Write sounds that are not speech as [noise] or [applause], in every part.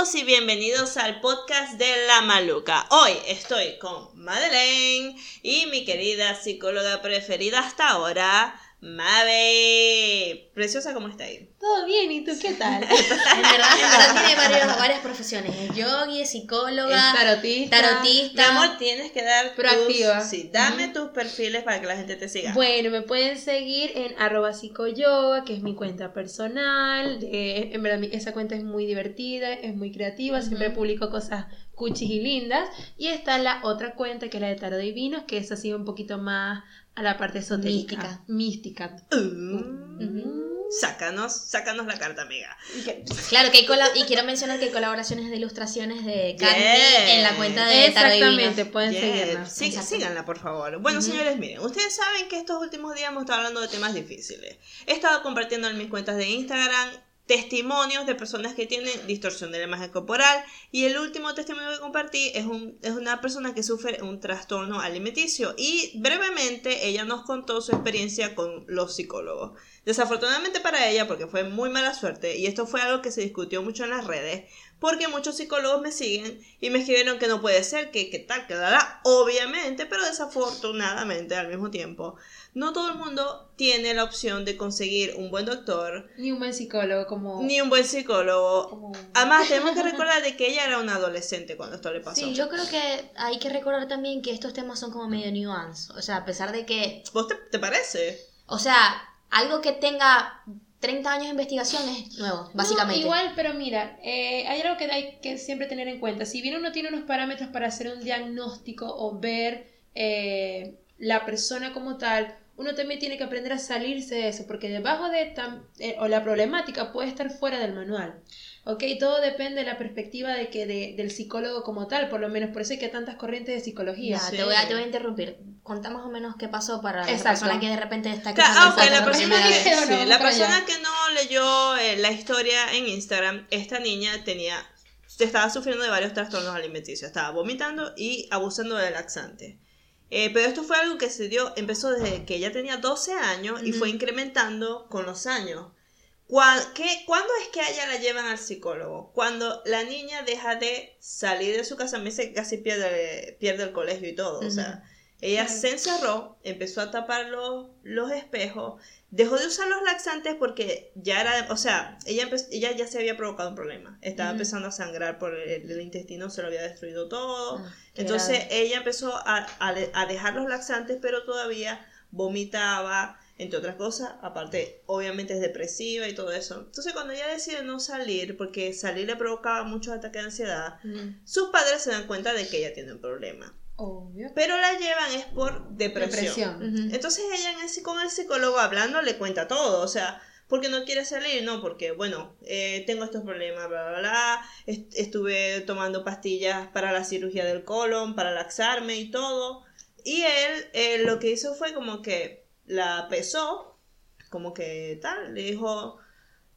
y bienvenidos al podcast de La Maluca. Hoy estoy con Madeleine y mi querida psicóloga preferida hasta ahora, Mabe. Preciosa, ¿cómo está ahí? Todo bien, ¿y tú qué tal? [laughs] en verdad, en verdad tiene varios- varias profesiones. Es yogi, es psicóloga, Es tarotista. tarotista. Mi amor, tienes que dar tus- Proactiva. sí, dame tus perfiles para que la gente te siga. Bueno, me pueden seguir en arroba psicoyoga, que es mi cuenta personal. Eh, en verdad, mi- esa cuenta es muy divertida, es muy creativa, siempre publico cosas cuchis y lindas. Y está la otra cuenta, que es la de Tarot Divinos, que es así un poquito más a la parte esotérica. Mística. Uh, Sácanos, sácanos la carta, amiga. Claro, que hay cola- y quiero mencionar que hay colaboraciones de ilustraciones de Candy en la cuenta de Tarot Exactamente, Divino. pueden. Sí, Exacto. síganla, por favor. Bueno, señores, miren, ustedes saben que estos últimos días hemos estado hablando de temas difíciles. He estado compartiendo en mis cuentas de Instagram testimonios de personas que tienen distorsión de la imagen corporal y el último testimonio que compartí es, un, es una persona que sufre un trastorno alimenticio y brevemente ella nos contó su experiencia con los psicólogos. Desafortunadamente para ella, porque fue muy mala suerte, y esto fue algo que se discutió mucho en las redes, porque muchos psicólogos me siguen y me escribieron que no puede ser, que, que tal, que dará, obviamente, pero desafortunadamente al mismo tiempo, no todo el mundo tiene la opción de conseguir un buen doctor, Ni un buen psicólogo como... ni un buen psicólogo. como- Además, tenemos que [laughs] recordar de que ella era una adolescente cuando esto le pasó. Sí, yo creo que hay que recordar también que estos temas son como medio nuance. O sea, a pesar de que, ¿Vos te, te parece? o sea, algo que tenga 30 años de investigación es nuevo, básicamente. No, igual, pero mira, eh, hay algo que hay que siempre tener en cuenta. Si bien uno tiene unos parámetros para hacer un diagnóstico o ver eh, la persona como tal, uno también tiene que aprender a salirse de eso, porque debajo de tam- eh, o la problemática puede estar fuera del manual. ¿Ok? Todo depende de la perspectiva de que de- del psicólogo como tal, por lo menos por eso hay que tantas corrientes de psicología. Ya, Sí. te, voy a, te voy a interrumpir. Contá más o menos qué pasó para la Exacto. persona que de repente está Claro, la persona, sí, la que no leyó eh, la historia en Instagram, esta niña tenía, estaba sufriendo de varios trastornos alimenticios, estaba vomitando y abusando de laxante. Eh, pero esto fue algo que se dio, empezó desde que ella tenía 12 años y fue incrementando con los años. ¿Cuá- qué- ¿Cuándo es que a ella la llevan al psicólogo? Cuando la niña deja de salir de su casa, me dice que casi pierde, pierde el colegio y todo. O sea, ella se encerró, empezó a tapar los, los espejos, dejó de usar los laxantes porque ya era, o sea, ella, ella ya se había provocado un problema. Estaba empezando a sangrar por el, el intestino, se lo había destruido todo. Ah, Entonces grave. ella empezó a, a de- a dejar los laxantes, pero todavía vomitaba, entre otras cosas. Aparte, obviamente es depresiva y todo eso. Entonces cuando ella decide no salir, porque salir le provocaba muchos ataques de ansiedad, sus padres se dan cuenta de que ella tiene un problema. Obvio. Pero la llevan es por depresión. Entonces ella en ese- con el psicólogo hablando le cuenta todo, o sea, porque no quiere salir, no, porque bueno, eh, tengo estos problemas, bla, bla, bla, est- estuve tomando pastillas para la cirugía del colon, para laxarme y todo, y él eh, lo que hizo fue como que la pesó, como que tal, le dijo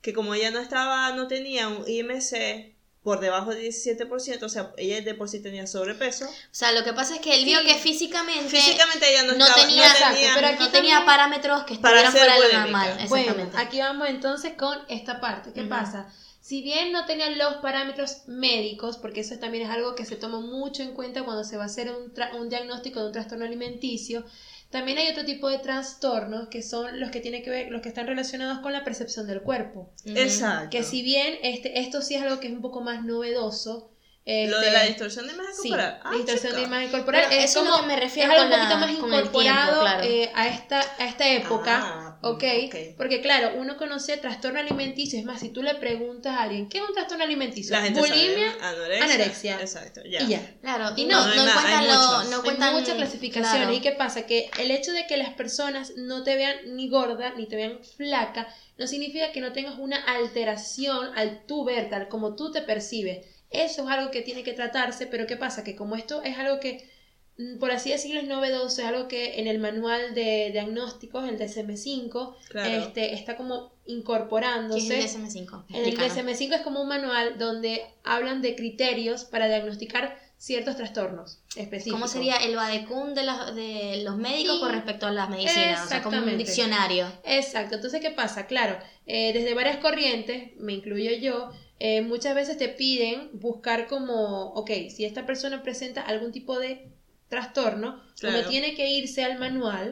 que como ella no estaba, no tenía un IMC por debajo del 17%, o sea, ella de por sí tenía sobrepeso, O sea, lo que pasa es que él vio Sí. que físicamente, físicamente ella no, no estaba, tenía- no Exacto, tenía- pero aquí no tenía parámetros que Para estuvieran fuera de lo normal. Bueno, Exactamente. aquí vamos entonces con esta parte. ¿Qué pasa? Si bien no tenían los parámetros médicos, porque eso también es algo que se toma mucho en cuenta cuando se va a hacer un, tra- un diagnóstico de un trastorno alimenticio, también hay otro tipo de trastornos que son los que tienen que ver, los que están relacionados con la percepción del cuerpo. Exacto. Que si bien este, esto sí es algo que es un poco más novedoso. Lo este, de la distorsión de imagen Sí, corporal. Ah, distorsión de imagen corporal. Pero es eso es como, lo que me es refiero algo con un poquito la- más tiempo, incorporado claro. eh, a, esta, a esta época. Ah, ¿ok? ok. Porque claro, uno conoce trastorno alimenticio. Es más, si tú le preguntas a alguien, ¿qué es un trastorno alimenticio? La gente Bulimia sabe. Anorexia. anorexia. Exacto, ya. y ya. Claro, Y no, no, no cuentan lo- no Hay cuentan muchas clasificaciones. claro. ¿Y qué pasa? Que el hecho de que las personas no te vean ni gorda ni te vean flaca no significa que no tengas una alteración al tú ver, tal como tú te percibes. Eso es algo que tiene que tratarse, pero ¿qué pasa? Que como esto es algo que, mm, por así decirlo, es novedoso, es algo que en el manual de diagnósticos, el DSM-5, Claro. este, está como ¿Qué incorporándose. es el DSM-5? En el Explícanos. DSM-5 es como un manual donde hablan de criterios para diagnosticar ciertos trastornos específicos. ¿Cómo sería el vadecum de, los- de los médicos Sí. con respecto a las medicinas? O sea, como un diccionario. Exacto, entonces ¿qué pasa? Claro, eh, desde varias corrientes, me incluyo yo, eh, muchas veces te piden buscar como, ok, si esta persona presenta algún tipo de trastorno, Claro. uno tiene que irse al manual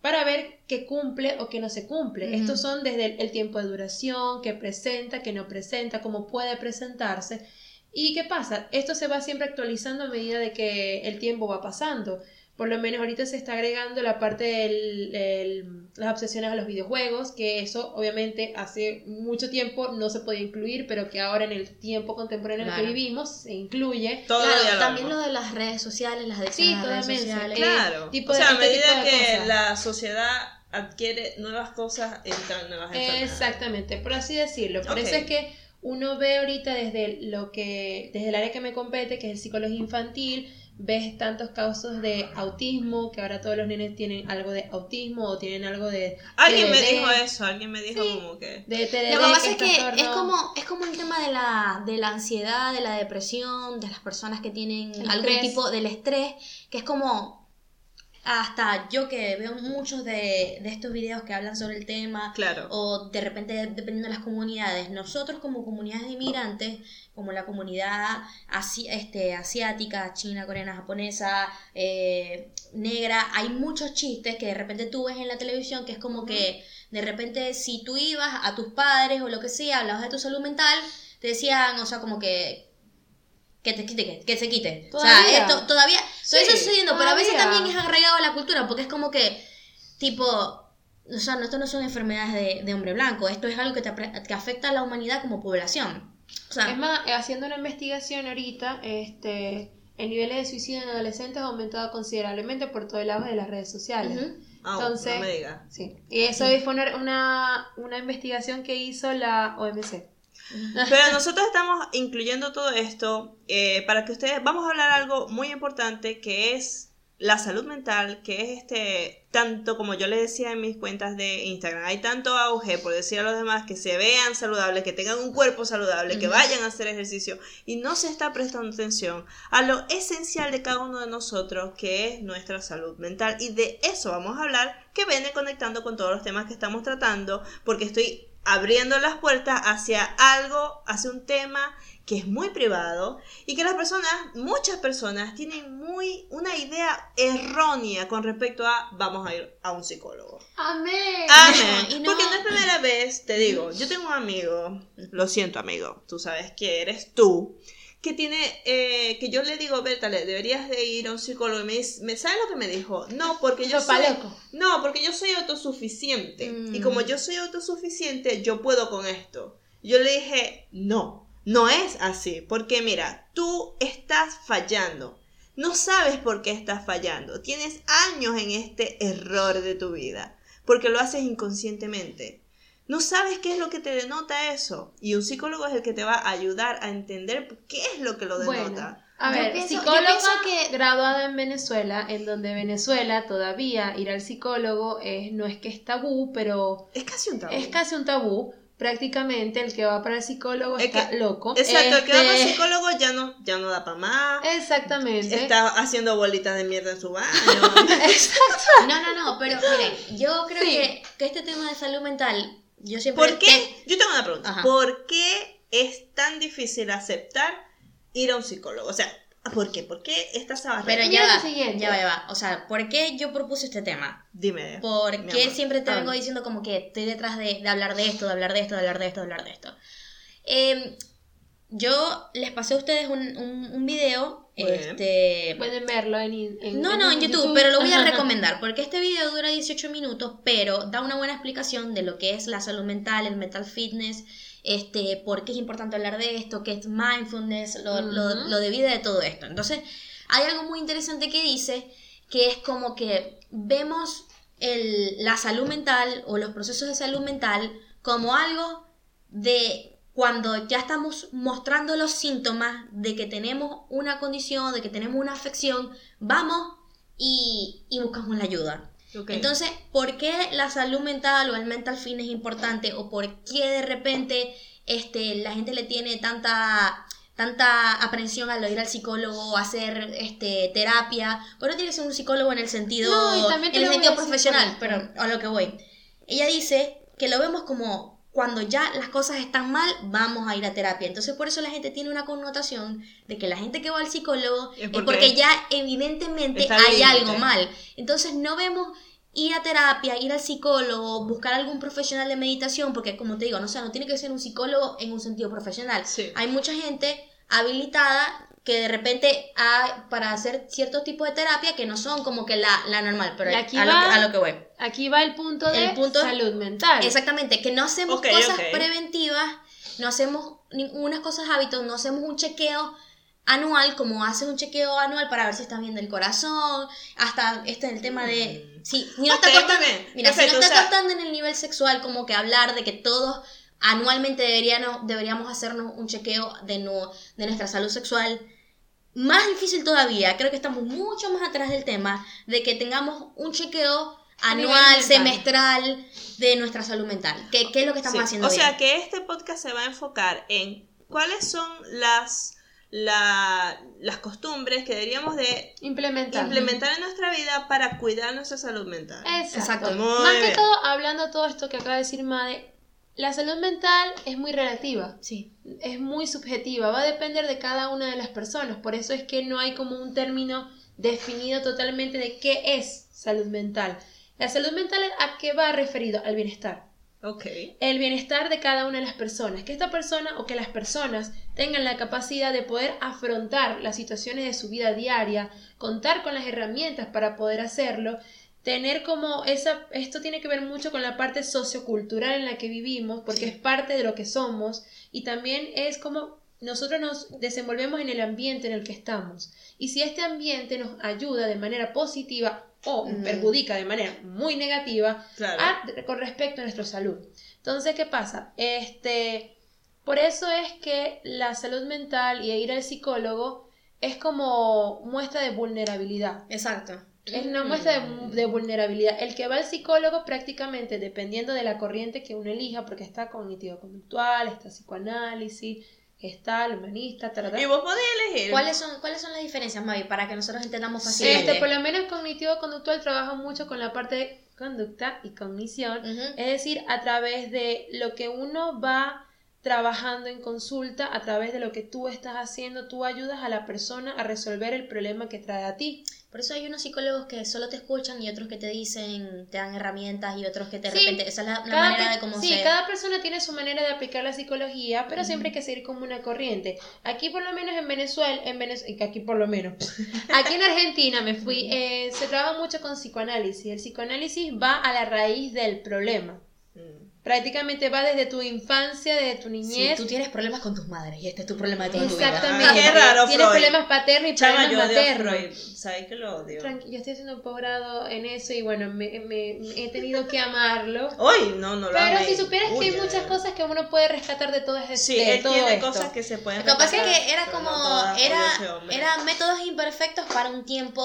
para ver qué cumple o qué no se cumple. Estos son desde el, el tiempo de duración, qué presenta, qué no presenta, cómo puede presentarse. ¿Y qué pasa? Esto se va siempre actualizando a medida de que el tiempo va pasando. Por lo menos ahorita se está agregando la parte de las obsesiones a los videojuegos, que eso obviamente hace mucho tiempo no se podía incluir, pero que ahora en el tiempo contemporáneo en el Claro. que vivimos se incluye. Todo Claro, también lo de las redes sociales, las Sí, adicciones a las redes sociales. Claro. tipo o de- sea, a este tipo medida de que cosas. la sociedad adquiere nuevas cosas, entran nuevas enfermedades. Exactamente, por así decirlo. Por Ok. eso es que uno ve ahorita desde lo que, desde el área que me compete, que es psicología infantil, ves tantos casos de autismo, que ahora todos los nenes tienen algo de autismo o tienen algo de Alguien me dijo eso, alguien me dijo Sí. como que... De TDD, Lo que pasa es es que es como, es como el tema de la, de la ansiedad, de la depresión, de las personas que tienen El algún estrés. tipo del estrés, que es como hasta yo que veo muchos de, de estos videos que hablan sobre el tema, Claro. o de repente dependiendo de las comunidades, nosotros como comunidades de inmigrantes, como la comunidad asi- este, asiática, china, coreana, japonesa, eh, negra, hay muchos chistes que de repente tú ves en la televisión que es como que de repente si tú ibas a tus padres o lo que sea, hablabas de tu salud mental, te decían, o sea, como que que te quite, que, que se quite. O sea, esto todavía, Sí, eso pero a veces también es agregado a la cultura, porque es como que, tipo, o sea, no, esto no son enfermedades de, de hombre blanco, esto es algo que, te, apre- que afecta a la humanidad como población. O sea, Es más, eh, haciendo una investigación ahorita, este, el nivel de suicidio en adolescentes ha aumentado considerablemente por todo el lado de las redes sociales. ujú. Ah, Entonces- no me digas. Sí. Y eso fue una, una, una investigación que hizo la OMC. Pero nosotros estamos incluyendo todo esto eh, para que ustedes, vamos a hablar algo muy importante que es la salud mental, que es este, tanto como yo les decía en mis cuentas de Instagram, hay tanto auge por decir a los demás que se vean saludables, que tengan un cuerpo saludable, que vayan a hacer ejercicio y no se está prestando atención a lo esencial de cada uno de nosotros, que es nuestra salud mental. Y de eso vamos a hablar, que viene conectando con todos los temas que estamos tratando, porque estoy abriendo las puertas hacia algo, hacia un tema que es muy privado y que las personas, muchas personas, tienen muy una idea errónea con respecto a vamos a ir a un psicólogo. Amén. Amén. [laughs] no- Porque no es primera vez, te digo, yo tengo un amigo, lo siento amigo, tú sabes que eres tú, que tiene, eh, que yo le digo, Bertale, deberías de ir a un psicólogo y me, dice- me ¿sabe lo que me dijo? No, porque yo soy, no, porque yo soy autosuficiente. Mm. Y como yo soy autosuficiente, yo puedo con esto. Yo le dije, no, no es así. Porque mira, tú estás fallando. No sabes por qué estás fallando. Tienes años en este error de tu vida. Porque lo haces inconscientemente. No sabes qué es lo que te denota eso. Y un psicólogo es el que te va a ayudar a entender qué es lo que lo denota. Bueno, a Yo ver, pienso- psicóloga pienso que- graduada en Venezuela, en donde Venezuela todavía ir al psicólogo es, no es que es tabú, pero Es casi un tabú. es casi un tabú. Prácticamente el que va para el psicólogo Es está que- loco. Exacto, el que va para el Este, psicólogo ya no, ya no da para más. Exactamente. Está haciendo bolitas de mierda en su baño. [laughs] No, no, no, pero miren, yo creo Sí. que, que este tema de salud mental, yo siempre... ¿Por qué? Yo tengo una pregunta. Ajá. ¿Por qué es tan difícil aceptar ir a un psicólogo? O sea, ¿por qué? ¿Por qué esta esa barrera? Pero ya lo va, siguiente. ya va, ya va. O sea, ¿por qué yo propuse este tema? Dime. Porque amor. siempre te Habla. vengo diciendo como que estoy detrás de, de hablar de esto, de hablar de esto, de hablar de esto, de hablar de esto. Eh, yo les pasé a ustedes un, un, un video, este... Pueden verlo en, en- No, no, en YouTube, pero lo voy a recomendar porque este video dura 18 minutos, pero da una buena explicación de lo que es la salud mental, el mental fitness, este, por qué es importante hablar de esto, qué es mindfulness, lo, lo, lo de vida de todo esto. Entonces, hay algo muy interesante que dice que es como que vemos el, la salud mental o los procesos de salud mental como algo de cuando ya estamos mostrando los síntomas de que tenemos una condición, de que tenemos una afección, vamos y, y buscamos la ayuda. Ok. Entonces, ¿por qué la salud mental o el mental fin es importante? ¿O por qué de repente este, la gente le tiene tanta, tanta aprensión al ir al psicólogo hacer este, terapia? Pero no tiene que ser un psicólogo en el sentido, No, en el sentido profesional, pero a lo que voy. Ella dice que lo vemos como cuando ya las cosas están mal, vamos a ir a terapia. Entonces, por eso la gente tiene una connotación de que la gente que va al psicólogo Es es porque ya evidentemente hay algo mal. Entonces, no vemos ir a terapia, ir al psicólogo, buscar algún profesional de meditación, porque como te digo, no, o sea, no tiene que ser un psicólogo en un sentido profesional. Sí. Hay mucha gente habilitada que de repente ha, para hacer ciertos tipos de terapia que no son como que la, la normal, pero Y a, aquí lo, que- va- a lo que voy. Aquí va el punto de El punto- salud mental. Exactamente, que no hacemos cosas preventivas, no hacemos ninguna cosas hábitos, no hacemos un chequeo anual como haces un chequeo anual para ver si estás bien del corazón, hasta este el tema de si, si no Ok, está mira, si no o está sea- costando en el nivel sexual como que hablar de que todos anualmente deberíamos, deberíamos hacernos un chequeo de, no, de nuestra salud sexual. Más difícil todavía, creo que estamos mucho más atrás del tema de que tengamos un chequeo anual, semestral de nuestra salud mental. ¿Qué, qué es lo que estamos Sí, haciendo O bien? sea que este podcast se va a enfocar en cuáles son las, la- las costumbres que deberíamos de Implementar. implementar en nuestra vida para cuidar nuestra salud mental. Exacto. Más que todo, hablando todo esto que acaba de decir Made, la salud mental es muy relativa. Sí. es muy subjetiva, va a depender de cada una de las personas, por eso es que no hay como un término definido totalmente de qué es salud mental. La salud mental a qué va referido al bienestar. El bienestar de cada una de las personas, que esta persona o que las personas tengan la capacidad de poder afrontar las situaciones de su vida diaria, contar con las herramientas para poder hacerlo, tener como esa, esto tiene que ver mucho con la parte sociocultural en la que vivimos, porque es parte de lo que somos y también es como nosotros nos desenvolvemos en el ambiente en el que estamos. Y si este ambiente nos ayuda de manera positiva o perjudica de manera muy negativa, Claro. a- con respecto a nuestra salud. Entonces, ¿qué pasa? Este, por eso es que la salud mental y ir al psicólogo es como muestra de vulnerabilidad. Exacto. Es una muestra de, de vulnerabilidad. El que va al psicólogo prácticamente, dependiendo de la corriente que uno elija, porque está cognitivo-conductual, está psicoanálisis, está el humanista, ta, ta, ta. Y vos podés elegir. ¿Cuáles son, ¿Cuáles son las diferencias, Mavi? Para que nosotros entendamos fácilmente. Este, por lo menos cognitivo-conductual trabaja mucho con la parte de conducta y cognición. Es decir, a través de lo que uno va trabajando en consulta, a través de lo que tú estás haciendo, tú ayudas a la persona a resolver el problema que trae a ti. Por eso hay unos psicólogos que solo te escuchan y otros que te dicen, te dan herramientas y otros que de Sí, repente, esa es la, manera de cómo sí, se... cada persona tiene su manera de aplicar la psicología, pero siempre hay que seguir como una corriente. Aquí por lo menos en Venezuela, en Venezuela, aquí por lo menos, [laughs] aquí en Argentina me fui, eh, se trabaja mucho con psicoanálisis. El psicoanálisis va a la raíz del problema. Mm. Prácticamente va desde tu infancia, desde tu Sí, niñez. tú tienes problemas con tus madres y este es tu problema de toda tu vida. Exactamente. Ah, qué raro, Tienes Freud. problemas paternos y Chama, problemas yo odio a maternos. ¿Sabes que lo odio? Tranqui- yo estoy haciendo un posgrado en eso y bueno, me, me- me he tenido que amarlo. Uy, no, no lo Pero amé. si supieras que hay muchas cosas que uno puede rescatar de todo este Sí, de él todo tiene esto. cosas que se pueden Lo que pasa es rescatar, que era como, no era, eran métodos imperfectos para un tiempo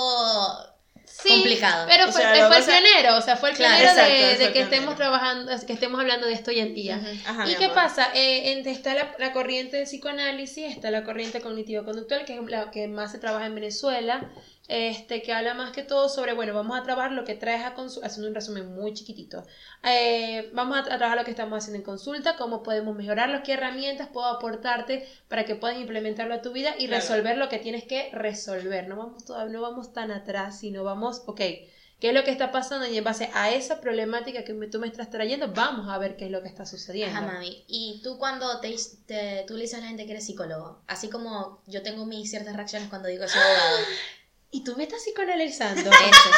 Sí, complicado. Pero O fue, sea, el pionero, o sea, fue el Claro, pionero exacto, de, que estemos trabajando, que estemos hablando de esto hoy en día. Ajá, ¿Y qué amor. pasa? Eh, en- está la, la corriente de psicoanálisis, está la corriente cognitivo-conductual, que es la que más se trabaja en Venezuela, este, que habla más que todo sobre, bueno, vamos a trabajar lo que traes a consulta, haciendo un resumen muy chiquitito, Eh, vamos a, tra- a trabajar lo que estamos haciendo en consulta, cómo podemos mejorarlo, qué herramientas puedo aportarte para que puedas implementarlo a tu vida y Claro. resolver lo que tienes que resolver. No vamos, todavía, no vamos tan atrás, sino vamos, ok, ¿Qué es lo que está pasando? Y en base a esa problemática que me- tú me estás trayendo, vamos a ver qué es lo que está sucediendo. Ajá, mami. Y tú cuando te, te- tú le dices a la gente que eres psicólogo, así como yo tengo mis ciertas reacciones cuando digo que soy abogado. [gasps] Y tú me estás psicoanalizando. Ese.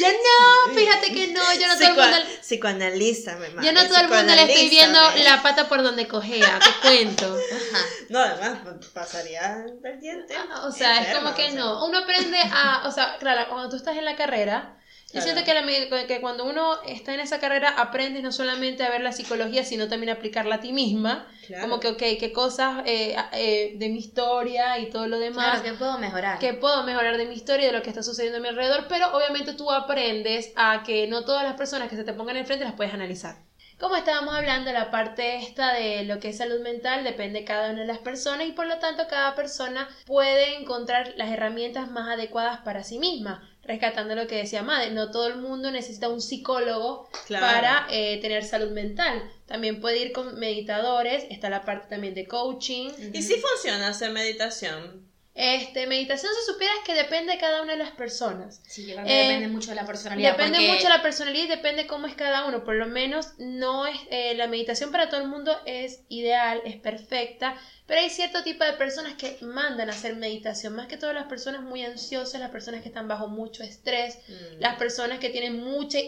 [laughs] yo no, fíjate que no, yo no todo el mundo, Psicoanalízame, yo madre, no todo el mundo le estoy viendo la pata por donde cojea, te cuento. Ajá. No, además pues, pasaría pendiente. O sea, es como que o sea. no. Uno aprende a, o sea, claro, cuando tú estás en la carrera, yo Claro. siento que, la me- que cuando uno está en esa carrera aprendes no solamente a ver la psicología, sino también a aplicarla a ti misma. Claro. Como que, ok, qué cosas eh, eh, de mi historia y todo lo demás. Claro, que puedo mejorar. que puedo mejorar de mi historia y de lo que está sucediendo a mi alrededor, pero obviamente tú aprendes a que no todas las personas que se te pongan enfrente las puedes analizar. Como estábamos hablando, la parte esta de lo que es salud mental depende de cada una de las personas y por lo tanto cada persona puede encontrar las herramientas más adecuadas para sí misma. Rescatando lo que decía Madre, no todo el mundo necesita un psicólogo Claro. para eh, tener salud mental. También puede ir con meditadores, está la parte también de coaching. Y sí funciona hacer meditación. Este, meditación, si supieras que depende de cada una de las personas. Sí, yo creo que Eh, depende mucho de la personalidad. Depende porque- mucho de la personalidad y depende cómo es cada uno. Por lo menos no es eh, la meditación para todo el mundo es ideal, es perfecta, pero hay cierto tipo de personas que mandan a hacer meditación, más que todas las personas muy ansiosas, las personas que están bajo mucho estrés, Mm. las personas que tienen mucha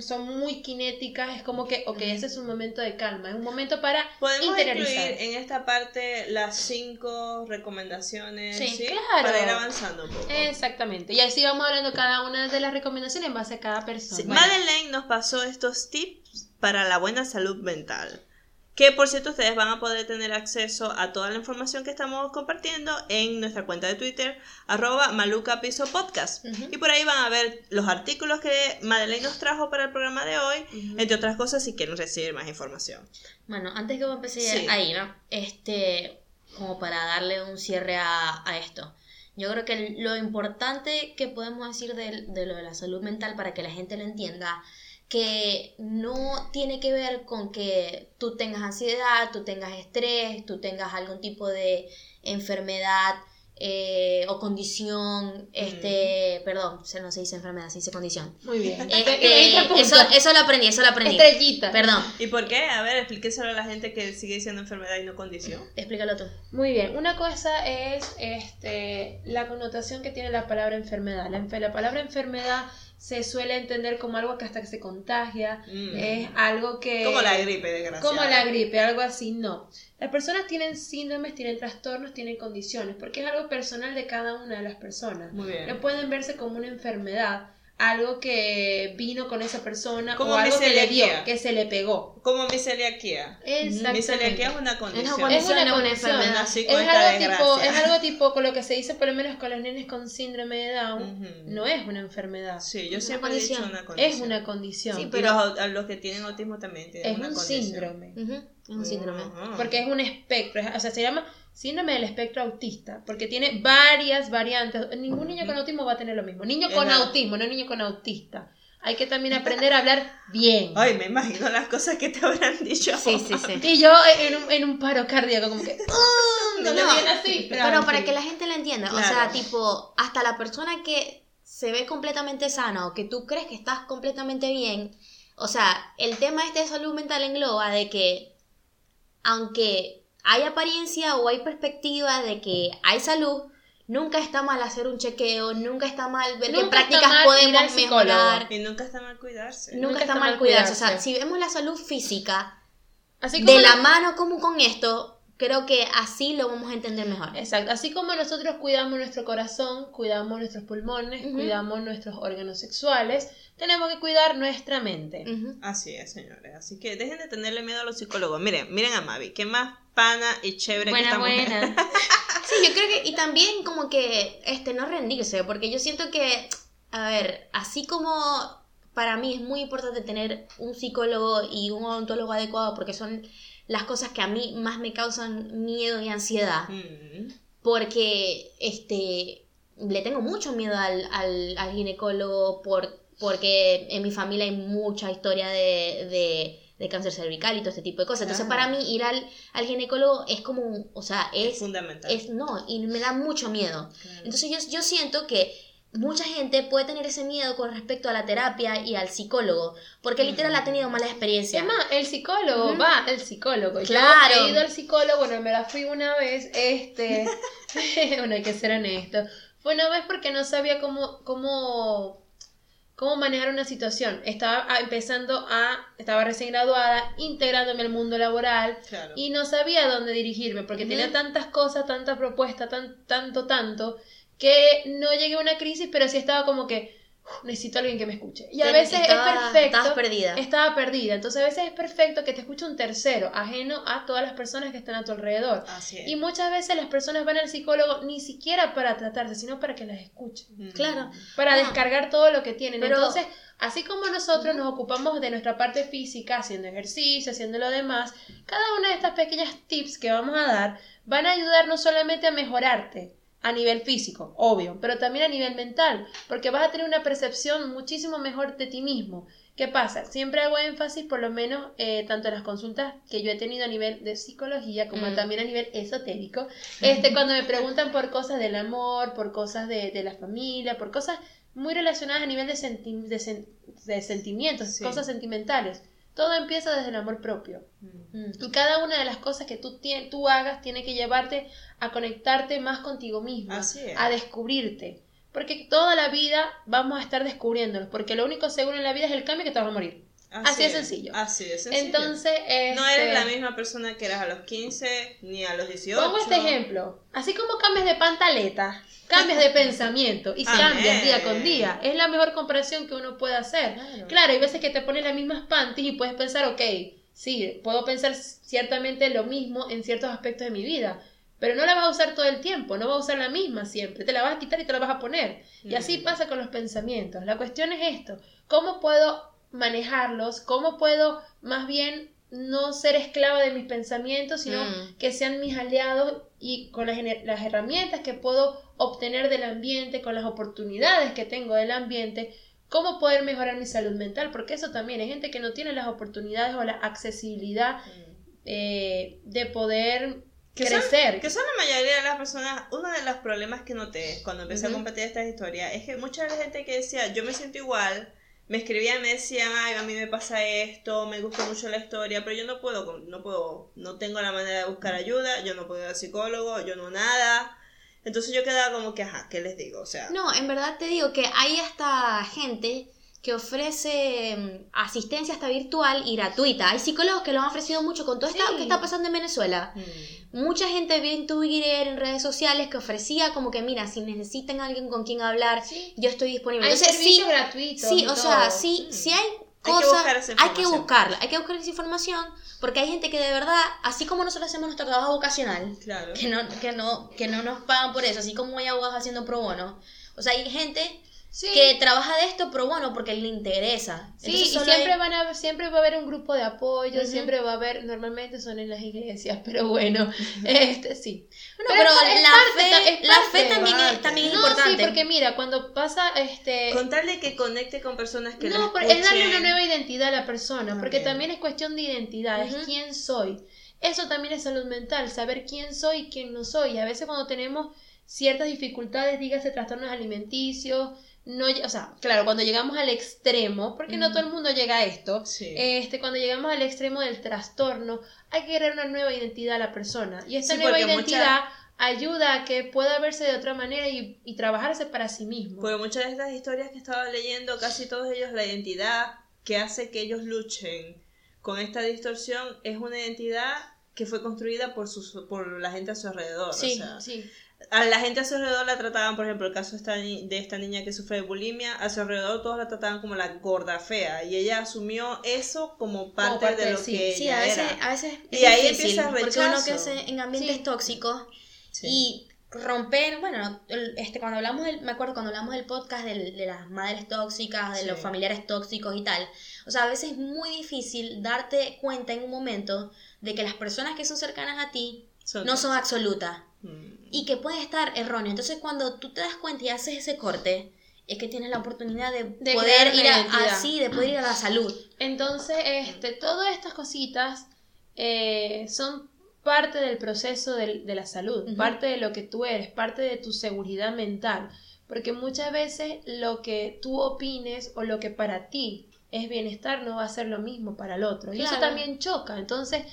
son muy cinéticas, es como que, ok, ese es un momento de calma, es un momento para Podemos interiorizar. incluir en esta parte las cinco recomendaciones, Sí, ¿sí? claro. Para ir avanzando un poco. Exactamente. Y así vamos hablando cada una de las recomendaciones en base a cada persona. Sí, Madeleine nos pasó estos tips para la buena salud mental. Que por cierto ustedes van a poder tener acceso a toda la información que estamos compartiendo en nuestra cuenta de Twitter, arroba malucapiso podcast. Ujú. Y por ahí van a ver los artículos que Madeleine nos trajo para el programa de hoy, entre otras cosas si quieren recibir más información. Bueno, antes que empecé Sí. ahí, ¿no? Este, como para darle un cierre a, a esto. Yo creo que lo importante que podemos decir de, de lo de la salud mental para que la gente lo entienda, que no tiene que ver con que tú tengas ansiedad, tú tengas estrés, tú tengas algún tipo de enfermedad eh, o condición, este, perdón, se no se dice enfermedad, se dice condición. Muy bien. Este, [laughs] eso, eso lo aprendí, eso lo aprendí. Estrellita. Perdón, ¿Y por qué? A ver, explíqueselo a la gente que sigue diciendo enfermedad y no condición. explícalo tú. Muy bien, una cosa es este, la connotación que tiene la palabra enfermedad. La, enfe- la palabra enfermedad se suele entender como algo que hasta que se contagia, Mm. es algo que... Como la gripe, desgraciada. Como la gripe, algo así, no. Las personas tienen síndromes, tienen trastornos, tienen condiciones, porque es algo personal de cada una de las personas. Muy bien. No pueden verse como una enfermedad, algo que vino con esa persona Como o algo que le dio, que se le pegó. Como mi celiaquía. Mi celiaquía es una condición. Es una no es una condición. Es algo, tipo, es algo tipo con lo que se dice por lo menos con los nenes con síndrome de Down. No es una enfermedad. Sí, yo siempre he dicho una condición. Es una condición. Sí, Y pero- los, a los que tienen autismo también tienen es una un condición. síndrome. Un síndrome. Porque es un espectro. es- O sea, se llama síndrome del espectro autista. Porque tiene varias variantes. Ningún niño con autismo va a tener lo mismo. Niño con autismo, no niño con autista. Hay que también aprender a hablar bien. Ay, me imagino las cosas que te habrán dicho. Sí, sí, sí. [laughs] Y yo en un, en un paro cardíaco, como que. "Ah", no, No, bien así. Pero para que la gente lo entienda, o sea, tipo, hasta la persona que se ve completamente sana o que tú crees que estás completamente bien, o sea, el tema este de salud mental engloba de que aunque hay apariencia o hay perspectiva de que hay salud, nunca está mal hacer un chequeo, nunca está mal ver qué Nunca está prácticas mal podemos mejorar, Y nunca está mal cuidarse. nunca, está mal cuidarse. O sea, si vemos la salud física Así como de la no- mano como con esto, creo que así lo vamos a entender mejor. Exacto, así como nosotros cuidamos nuestro corazón, cuidamos nuestros pulmones, cuidamos nuestros órganos sexuales, tenemos que cuidar nuestra mente. Así es, señores. Así que dejen de tenerle miedo a los psicólogos. Miren, miren a Mavi, que más pana y chévere que esta mujer. [laughs] Sí, yo creo que, y también como que, este, no rendirse, porque yo siento que, a ver, así como para mí es muy importante tener un psicólogo y un odontólogo adecuado, porque son las cosas que a mí más me causan miedo y ansiedad, Mm. porque, este, le tengo mucho miedo al, al, al ginecólogo, por, porque en mi familia hay mucha historia de... de de cáncer cervical y todo este tipo de cosas. Entonces, Ajá. para mí, ir al, al ginecólogo es como, un- o sea, Es es fundamental. es no, y me da mucho miedo. Claro. Entonces yo, yo siento que mucha gente puede tener ese miedo con respecto a la terapia y al psicólogo, porque literal ha tenido mala experiencia. Es más, el psicólogo va, el psicólogo. Claro. Yo he ido al psicólogo, bueno, me la fui una vez, este, [laughs] [laughs] bueno, hay que ser honesto. Fue una vez porque no sabía cómo, cómo, cómo manejar una situación. Estaba ah, empezando a, estaba recién graduada, integrándome al mundo laboral Claro. y no sabía dónde dirigirme porque tenía tantas cosas, tanta propuesta, tan, tanto, tanto, que no llegué a una crisis, pero sí estaba como que "Uf, necesito a alguien que me escuche. Y a veces estaba- es perfecto. estabas perdida. Estaba perdida. Entonces a veces es perfecto que te escuche un tercero, ajeno a todas las personas que están a tu alrededor. Así es. Y muchas veces las personas van al psicólogo ni siquiera para tratarse, sino para que las escuchen. Mm. Claro. Para Ah. descargar todo lo que tienen. Pero- Entonces, así como nosotros nos ocupamos de nuestra parte física, haciendo ejercicio, haciendo lo demás, cada una de estas pequeñas tips que vamos a dar van a ayudar no solamente a mejorarte, a nivel físico, obvio, pero también a nivel mental, porque vas a tener una percepción muchísimo mejor de ti mismo. ¿Qué pasa? Siempre hago énfasis, por lo menos, eh, tanto en las consultas que yo he tenido a nivel de psicología como Mm. también a nivel esotérico, [laughs] este, cuando me preguntan por cosas del amor, por cosas de, de la familia, por cosas muy relacionadas a nivel de, senti- de, sen- de sentimientos, Sí. cosas sentimentales. Todo empieza desde el amor propio. Mm. Y cada una de las cosas que tú, tú hagas tiene que llevarte a conectarte más contigo es. a descubrirte. Porque toda la vida vamos a estar descubriéndonos, porque lo único seguro en la vida es el cambio que te vas a morir. Así es. sencillo. Así de sencillo. Entonces, no este, eres la misma persona que eras a los 15 ni a los 18. Pongo este ejemplo. Así como cambias de pantaleta, cambias de [laughs] pensamiento y Amén. cambias día con día. Es la mejor comparación que uno puede hacer. Claro. Claro, hay veces que te pones las mismas panties y puedes pensar, ok, sí, puedo pensar ciertamente lo mismo en ciertos aspectos de mi vida, pero no la vas a usar todo el tiempo, no vas a usar la misma siempre, te la vas a quitar y te la vas a poner. Y así Mm. pasa con los pensamientos. La cuestión es esto, ¿cómo puedo manejarlos? ¿Cómo puedo más bien no ser esclava de mis pensamientos, sino Mm. que sean mis aliados y con las, herramientas que puedo obtener del ambiente, con las oportunidades que tengo del ambiente, cómo poder mejorar mi salud mental, porque eso también hay gente que no tiene las oportunidades o la accesibilidad eh, de poder Que son- crecer. Que son la mayoría de las personas, uno de los problemas que noté cuando empecé a compartir estas historias es que mucha gente que decía, yo me siento igual, me escribían, me decían, ay, a mí me pasa esto, me gusta mucho la historia, pero yo no puedo, no puedo, no tengo la manera de buscar ayuda, yo no puedo ir al psicólogo, yo no nada. Entonces yo quedaba como que, ajá, ¿qué les digo? O sea, No, en verdad te digo que hay hasta gente que ofrece mm, asistencia hasta virtual y gratuita. Hay psicólogos que lo han ofrecido mucho con todo esto Sí. que está pasando en Venezuela. mm, Mucha gente vi en Twitter, en redes sociales, que ofrecía como que, mira, si necesitan alguien con quien hablar, Sí. yo estoy disponible. Hay Entonces, sí, servicios gratuitos. sí, o sea, sí, Mm. sí hay que cosas, buscar esa hay que buscarla, hay que buscar esa información, porque hay gente que de verdad, así como nosotros hacemos nuestro trabajo vocacional, claro. que no, que no, que no nos pagan por eso, así como hay abogados haciendo pro bono. O sea, hay gente Sí. que trabaja de esto pro bono porque le interesa. Sí, Entonces, y siempre hay- van a siempre va a haber un grupo de apoyo, siempre va a haber, normalmente son en las iglesias, [laughs] pero bueno, este sí. Bueno, pero, es la, parte, fe, es la fe también Parte. es, también es No, importante. sí, porque mira, cuando pasa este Contarle que conecte con personas que no, la pero es darle una nueva identidad a la persona, porque También. es cuestión de identidad, es Ujú. quién soy. Eso también es salud mental, saber quién soy y quién no soy. Y a veces cuando tenemos ciertas dificultades, dígase trastornos alimenticios, no, o sea, claro, cuando llegamos al extremo, porque no Ujú. todo el mundo llega a esto, Sí. este, cuando llegamos al extremo del trastorno, hay que crear una nueva identidad a la persona. Y esta Sí, nueva identidad ayuda a que pueda verse de otra manera y, y trabajarse para sí mismo. Porque muchas de estas historias que estaba leyendo, casi todos ellos, la identidad que hace que ellos luchen con esta distorsión es una identidad que fue construida por, sus, por la gente a su alrededor. Sí, o sea, sí. A la gente a su alrededor la trataban, por ejemplo, el caso de esta, ni- de esta niña que sufre de bulimia, a su alrededor todos la trataban como la gorda fea y ella asumió eso como parte, parte de lo sí. que Sí, ella a veces, era. a veces es Y ahí difícil, empieza el porque uno rechazo. que es en ambientes Sí. tóxicos y romper, bueno, este cuando hablamos del, me acuerdo cuando hablamos del podcast de las madres tóxicas, de los familiares tóxicos y tal. O sea, a veces es muy difícil darte cuenta en un momento de que las personas que son cercanas a ti Son- no son absolutas Mm. Y que puede estar erróneo. Entonces, cuando tú te das cuenta y haces ese corte, es que tienes la oportunidad de, De poder ir a, así, de poder ir a la salud. Entonces, este, todas estas cositas eh, son parte del proceso del- de, la salud, parte de lo que tú eres, parte de tu seguridad mental. Porque muchas veces lo que tú opines o lo que para ti es bienestar no va a ser lo mismo para el otro. Y eso también choca. Entonces,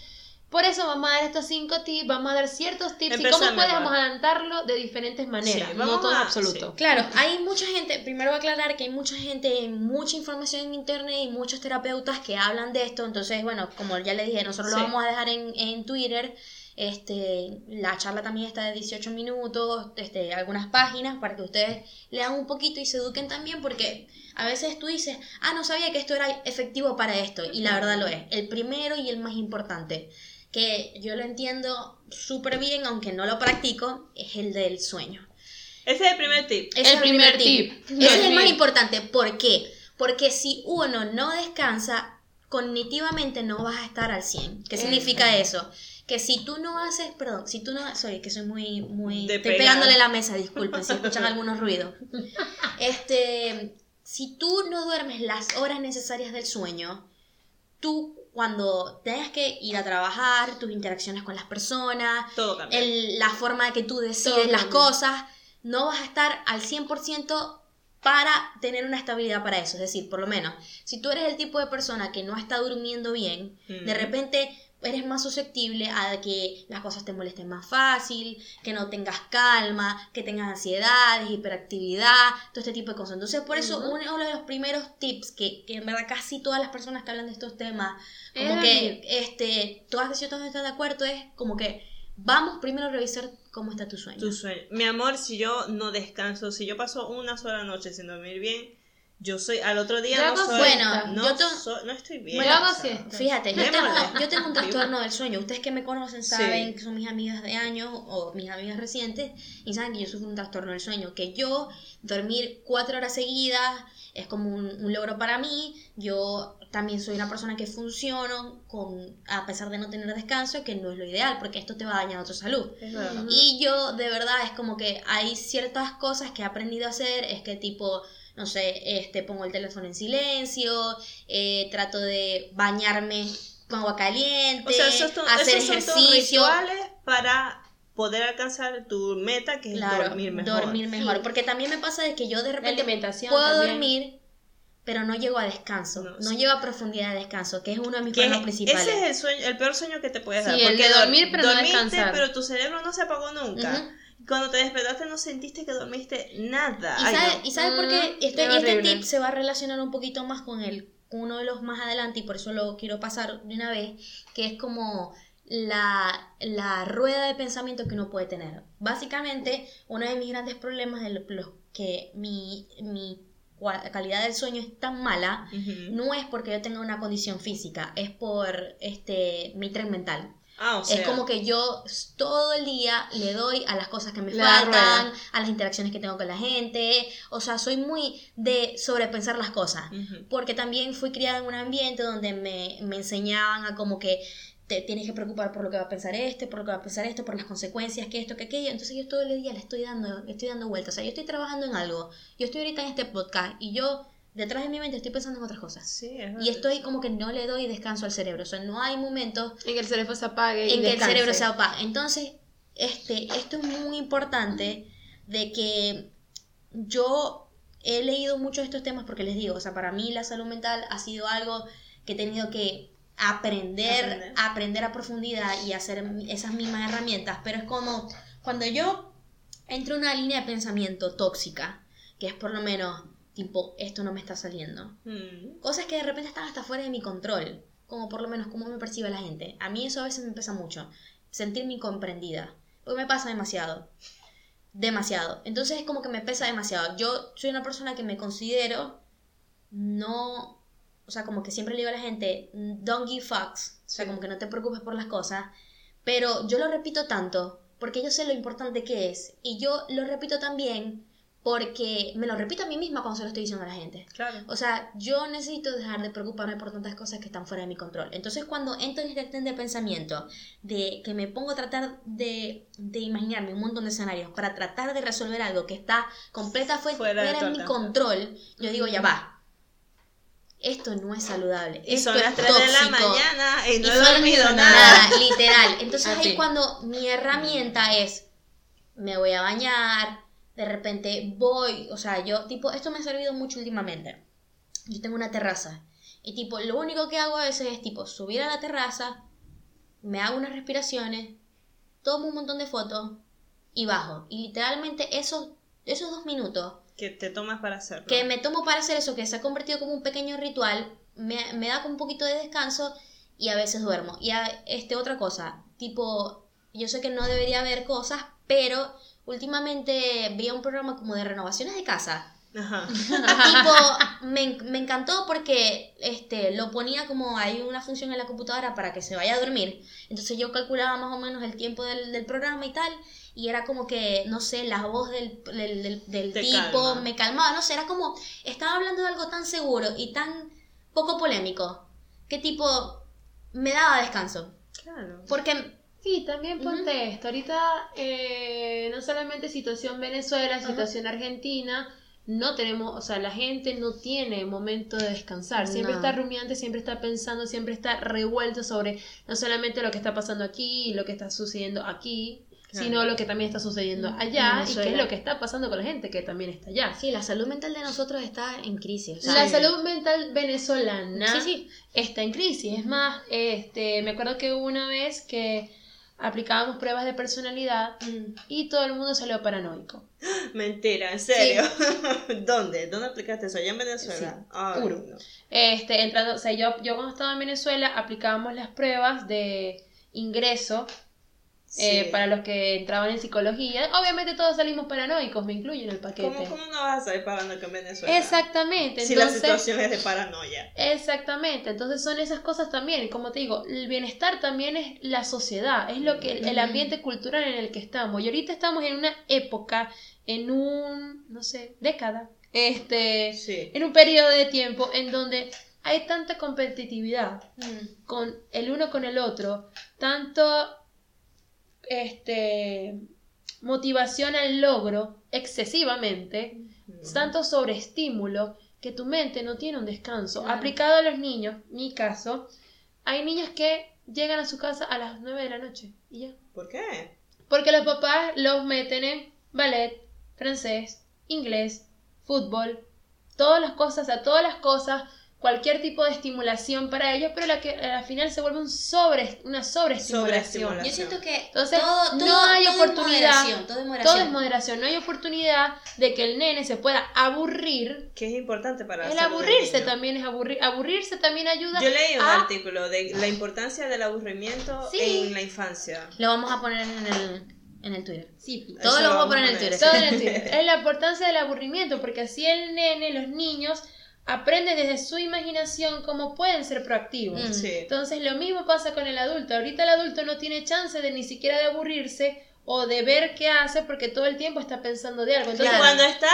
por eso vamos a dar estos cinco tips, vamos a dar ciertos tips y cómo podemos va. adaptarlo de diferentes maneras, Sí, no todo a- absoluto. sí. Claro, hay mucha gente, primero voy a aclarar que hay mucha gente, mucha información en internet y muchos terapeutas que hablan de esto, entonces, bueno, como ya les dije, nosotros Sí. lo vamos a dejar en, en Twitter, este, la charla también está de 18 minutos, este, algunas páginas para que ustedes lean un poquito y se eduquen también, porque a veces tú dices, ah, no sabía que esto era efectivo para esto, y la verdad lo es, el primero y el más importante, que yo lo entiendo súper bien, aunque no lo practico, es el del sueño. Ese es el primer tip. Ese El primer tip. Ese es el más importante. ¿Por qué? Porque si uno no descansa, cognitivamente no vas a estar al 100. ¿Qué significa eso? que si tú no haces, perdón, si tú no, sorry, que soy muy, muy, De estoy pegar. pegándole la mesa, disculpen si escuchan algunos ruidos. [laughs] Este, si tú no duermes las horas necesarias del sueño, tú cuando tengas que ir a trabajar, tus interacciones con las personas, Todo cambia. el- la forma de que tú decides las cosas, no vas a estar al 100% para tener una estabilidad para eso. Es decir, por lo menos, si tú eres el tipo de persona que no está durmiendo bien, de repente eres más susceptible a que las cosas te molesten más fácil, que no tengas calma, que tengas ansiedades, hiperactividad, todo este tipo de cosas. Entonces, por eso, uno de los primeros tips que, que en verdad casi todas las personas que hablan de estos temas, como que este, todas que yo están de acuerdo, es como que vamos primero a revisar cómo está tu sueño. Tu sueño. Mi amor, si yo no descanso, si yo paso una sola noche sin dormir bien, yo soy al otro día no hago soy, siesta. no, yo no estoy bien. O sea. Fíjate, yo tengo, yo tengo un trastorno del sueño. Ustedes que me conocen Sí. saben que son mis amigas de años o mis amigas recientes y saben que yo sufro un trastorno del sueño. Que yo dormir cuatro horas seguidas es como un, un logro para mí. Yo también soy una persona que funciono con, a pesar de no tener descanso, que no es lo ideal porque esto te va a dañar tu salud. Y yo de verdad es como que hay ciertas cosas que he aprendido a hacer, es que tipo, no sé, este, pongo el teléfono en silencio, eh, trato de bañarme con agua caliente, O sea, esos, son- hacer esos son ejercicio. rituales para poder alcanzar tu meta, que es Claro, dormir mejor. dormir mejor. Sí. Porque también me pasa de que yo de repente puedo también. dormir, pero no llego a descanso, No, no, sí. llego a profundidad de descanso, que es uno de mis problemas principales. ese es el sueño, el peor sueño que te puedes Sí, dar. el porque de dormir, pero no dormiste, descansar. pero tu cerebro no se apagó nunca. Cuando te despertaste no sentiste que dormiste nada. ¿Y sabes, no. y sabes por qué? Mm, Este, es este tip se va a relacionar un poquito más con el uno de los más adelante y por eso lo quiero pasar de una vez, que es como la, la rueda de pensamiento que uno puede tener. Básicamente, uno de mis grandes problemas de lo- los que mi, mi calidad del sueño es tan mala, Ujú. no es porque yo tenga una condición física, es por este mi tren mental. Ah, o sea, Es como que yo todo el día le doy a las cosas que me La faltan, rueda. a las interacciones que tengo con la gente. O sea, soy muy de sobrepensar las cosas. Porque también fui criada en un ambiente donde me, me enseñaban a como que te tienes que preocupar por lo que va a pensar este, por lo que va a pensar esto, por las consecuencias, que esto, que aquello. Entonces yo todo el día le estoy dando, le estoy dando vueltas. O sea, yo estoy trabajando en algo. Yo estoy ahorita en este podcast y yo detrás de mi mente estoy pensando en otras cosas. Sí, es Y estoy como que no le doy descanso al cerebro. O sea, no hay momentos En que el cerebro se apague y en que el cerebro se apaga. Entonces, este, esto es muy importante de que yo he leído mucho de estos temas porque les digo, o sea, para mí la salud mental ha sido algo que he tenido que aprender, Aprender. aprender, a profundidad y hacer esas mismas herramientas, pero es como cuando yo entro en una línea de pensamiento tóxica, que es por lo menos tipo, esto no me está saliendo. Mm. Cosas que de repente están hasta fuera de mi control, como por lo menos cómo me percibe la gente. A mí eso a veces me pesa mucho, sentirme incomprendida, porque me pasa demasiado. Demasiado. Entonces es como que me pesa demasiado. Yo soy una persona que me considero no, o sea, como que siempre le digo a la gente, don't give fucks, o sea, como que no te preocupes por las cosas, pero yo lo repito tanto porque yo sé lo importante que es y yo lo repito también porque me lo repito a mí misma cuando se lo estoy diciendo a la gente. Claro. O sea, yo necesito dejar de preocuparme por tantas cosas que están fuera de mi control. Entonces, cuando entro en este de pensamiento, de que me pongo a tratar de, de imaginarme un montón de escenarios para tratar de resolver algo que está completa fue- Fuera fuera, de mi control, yo digo, ya va. Esto no es saludable. Y esto son las es 3 de la mañana y no he dormido nada. nada, literal. Entonces Así. ahí cuando mi herramienta es, me voy a bañar, de repente voy, o sea, yo tipo, esto me ha servido mucho últimamente. Yo tengo una terraza y tipo, lo único que hago a veces es tipo, subir a la terraza, me hago unas respiraciones, tomo un montón de fotos y bajo. Y literalmente esos, esos dos minutos Que te tomas para hacerlo. que me tomo para hacer eso, que se ha convertido como un pequeño ritual, me, me da como un poquito de descanso y a veces duermo. Y a, este, otra cosa, tipo, yo sé que no debería haber cosas, pero últimamente vi un programa como de renovaciones de casa. Ajá. [laughs] tipo, me, me encantó porque este, lo ponía como hay una función en la computadora para que se vaya a dormir. Entonces yo calculaba más o menos el tiempo del, del programa y tal. Y era como que, no sé, la voz del, del, del- del Te tipo calma. me calmaba. No sé, era como, estaba hablando de algo tan seguro y tan poco polémico. Que tipo, me daba descanso. Claro. Porque Sí, también ponte esto. Ahorita eh, no solamente situación Venezuela, situación Argentina, no tenemos, o sea, la gente no tiene momento de descansar. Siempre No. está rumiante, siempre está pensando, siempre está revuelto sobre no solamente lo que está pasando aquí lo que está sucediendo aquí, Claro. sino lo que también está sucediendo En allá y qué es lo que está pasando con la gente que también está allá. Sí, la salud mental de nosotros está en crisis. La salud mental venezolana Sí, sí. está en crisis. Es más, este, me acuerdo que hubo una vez que aplicábamos pruebas de personalidad Mm. y todo el mundo salió paranoico. [gasps] Mentira, en serio. [laughs] ¿Dónde? ¿Dónde aplicaste eso? ¿Allá en Venezuela? Sí. Ay, Puro. no. Este, entrando, o sea, yo, yo cuando estaba en Venezuela aplicábamos las pruebas de ingreso eh, para los que entraban en psicología. Obviamente todos salimos paranoicos, me incluyo en el paquete. ¿Cómo, ¿Cómo no vas a salir paranoico en Venezuela? Exactamente. Si la situación es de paranoia. Exactamente, entonces son esas cosas también, como te digo, el bienestar también es la sociedad, es lo que el ambiente cultural en el que estamos. Y ahorita estamos en una época, en un, no sé, década, este, Sí. en un periodo de tiempo en donde hay tanta competitividad Mm. con el uno con el otro, tanto este motivación al logro excesivamente, tanto sobreestímulo que tu mente no tiene un descanso. Claro. Aplicado a los niños, mi caso, hay niños que llegan a su casa a las 9 de la noche y ya. ¿Por qué? Porque los papás los meten en ballet, francés, inglés, fútbol, todas las cosas, o sea, todas las cosas, cualquier tipo de estimulación para ellos, pero la que al final se vuelve un sobre, una sobreestimulación. Yo siento que Entonces, todo, no todo- hay todo es oportunidad. moderación, todo es moderación. Todo es moderación, no hay oportunidad de que el nene se pueda aburrir. Que es importante para El aburrirse niño. también es aburrir. Aburrirse también ayuda Yo leí un a... artículo de la importancia del aburrimiento Sí. en la infancia. Lo vamos a poner en el, en el Twitter. Sí, Todo Eso lo vamos a poner en el poner. Twitter. todo en el Twitter. [laughs] Es la importancia del aburrimiento, porque así el nene, los niños, aprenden desde su imaginación cómo pueden ser proactivos. Mm. Sí. Entonces lo mismo pasa con el adulto. Ahorita el adulto no tiene chance de ni siquiera de aburrirse o de ver qué hace porque todo el tiempo está pensando de algo. Entonces, Claro. Cuando está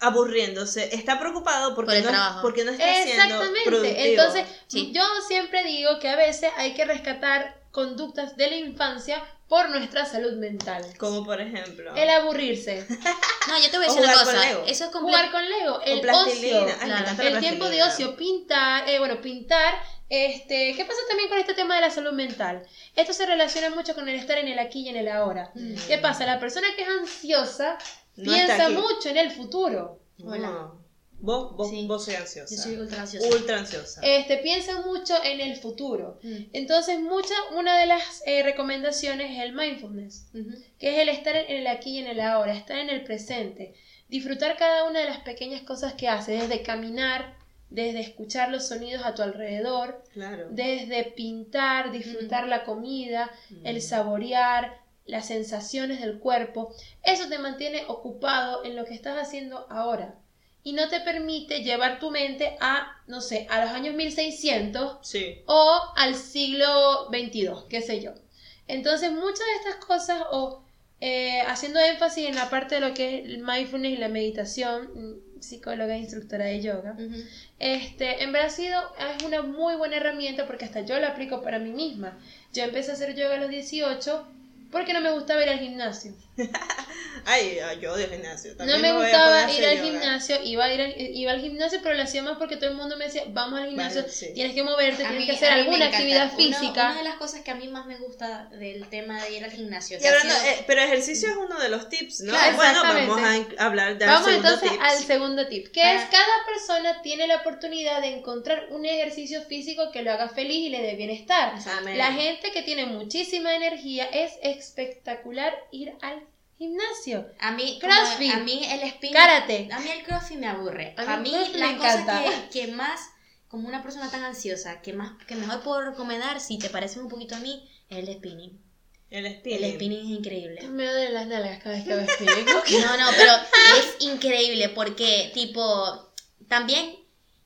aburriéndose, está preocupado porque, Por el no, trabajo. porque no está siendo Exactamente. productivo. Entonces, Sí. yo siempre digo que a veces hay que rescatar conductas de la infancia por nuestra salud mental. Como por ejemplo... El aburrirse, [laughs] No, yo te voy a decir una jugar con cosa. Lego. Eso es jugar con Lego, el plastilina. ocio, Ay, claro. el tiempo de ocio, pintar, eh, bueno, pintar, este, ¿qué pasa también con este tema de la salud mental? Esto se relaciona mucho con el estar en el aquí y en el ahora. Mm. ¿Qué pasa? La persona que es ansiosa No piensa mucho en el futuro. Hola. Vos, vos, Sí. vos soy ansiosa. Yo soy ultra ansiosa. Ultra ansiosa. Este, piensa mucho en el futuro. Mm. Entonces, mucha, una de las eh, recomendaciones es el mindfulness, que es el estar en el aquí y en el ahora, estar en el presente, disfrutar cada una de las pequeñas cosas que hace, desde caminar, desde escuchar los sonidos a tu alrededor, Claro. desde pintar, disfrutar la comida, el saborear, las sensaciones del cuerpo. Eso te mantiene ocupado en lo que estás haciendo ahora y no te permite llevar tu mente a, no sé, a los años 1600 Sí. o al siglo XXII, qué sé yo. Entonces, muchas de estas cosas, o eh, haciendo énfasis en la parte de lo que es el mindfulness y la meditación, mm, psicóloga e instructora de yoga, este, en verdad sido, es una muy buena herramienta porque hasta yo la aplico para mí misma. Yo empecé a hacer yoga a los 18 porque no me gustaba ir al gimnasio. [laughs] Ay, ay, yo odio el gimnasio. No También me voy a gustaba ir al gimnasio, iba, a ir al, iba al gimnasio, pero lo hacía más porque todo el mundo me decía, vamos al gimnasio, Vale, sí. tienes que moverte, A tienes mí- que hacer me alguna actividad física. Una de las cosas que a mí más me gusta del tema de ir al gimnasio. Y que ha hablando- sido- eh, pero ejercicio es uno de los tips, ¿no? Claro, bueno, exactamente. vamos a hablar del Vamos segundo entonces tips. al segundo tip, que Para- es cada persona tiene la oportunidad de encontrar un ejercicio físico que lo haga feliz y le dé bienestar. Amén. La gente que tiene muchísima energía es espectacular ir al gimnasio. A mí, como- Crossfit. a mí el spinning, Karate. a mí el crossfit me aburre. A mí A mí, la me cosa encanta. que, que más, como una persona tan ansiosa, que más que mejor puedo recomendar, si te parece un poquito a mí, es el spinning. El spinning. El spinning es increíble. Me duelen las nalgas cada vez que veo spinning. [laughs] No, no, pero es increíble porque, tipo, también,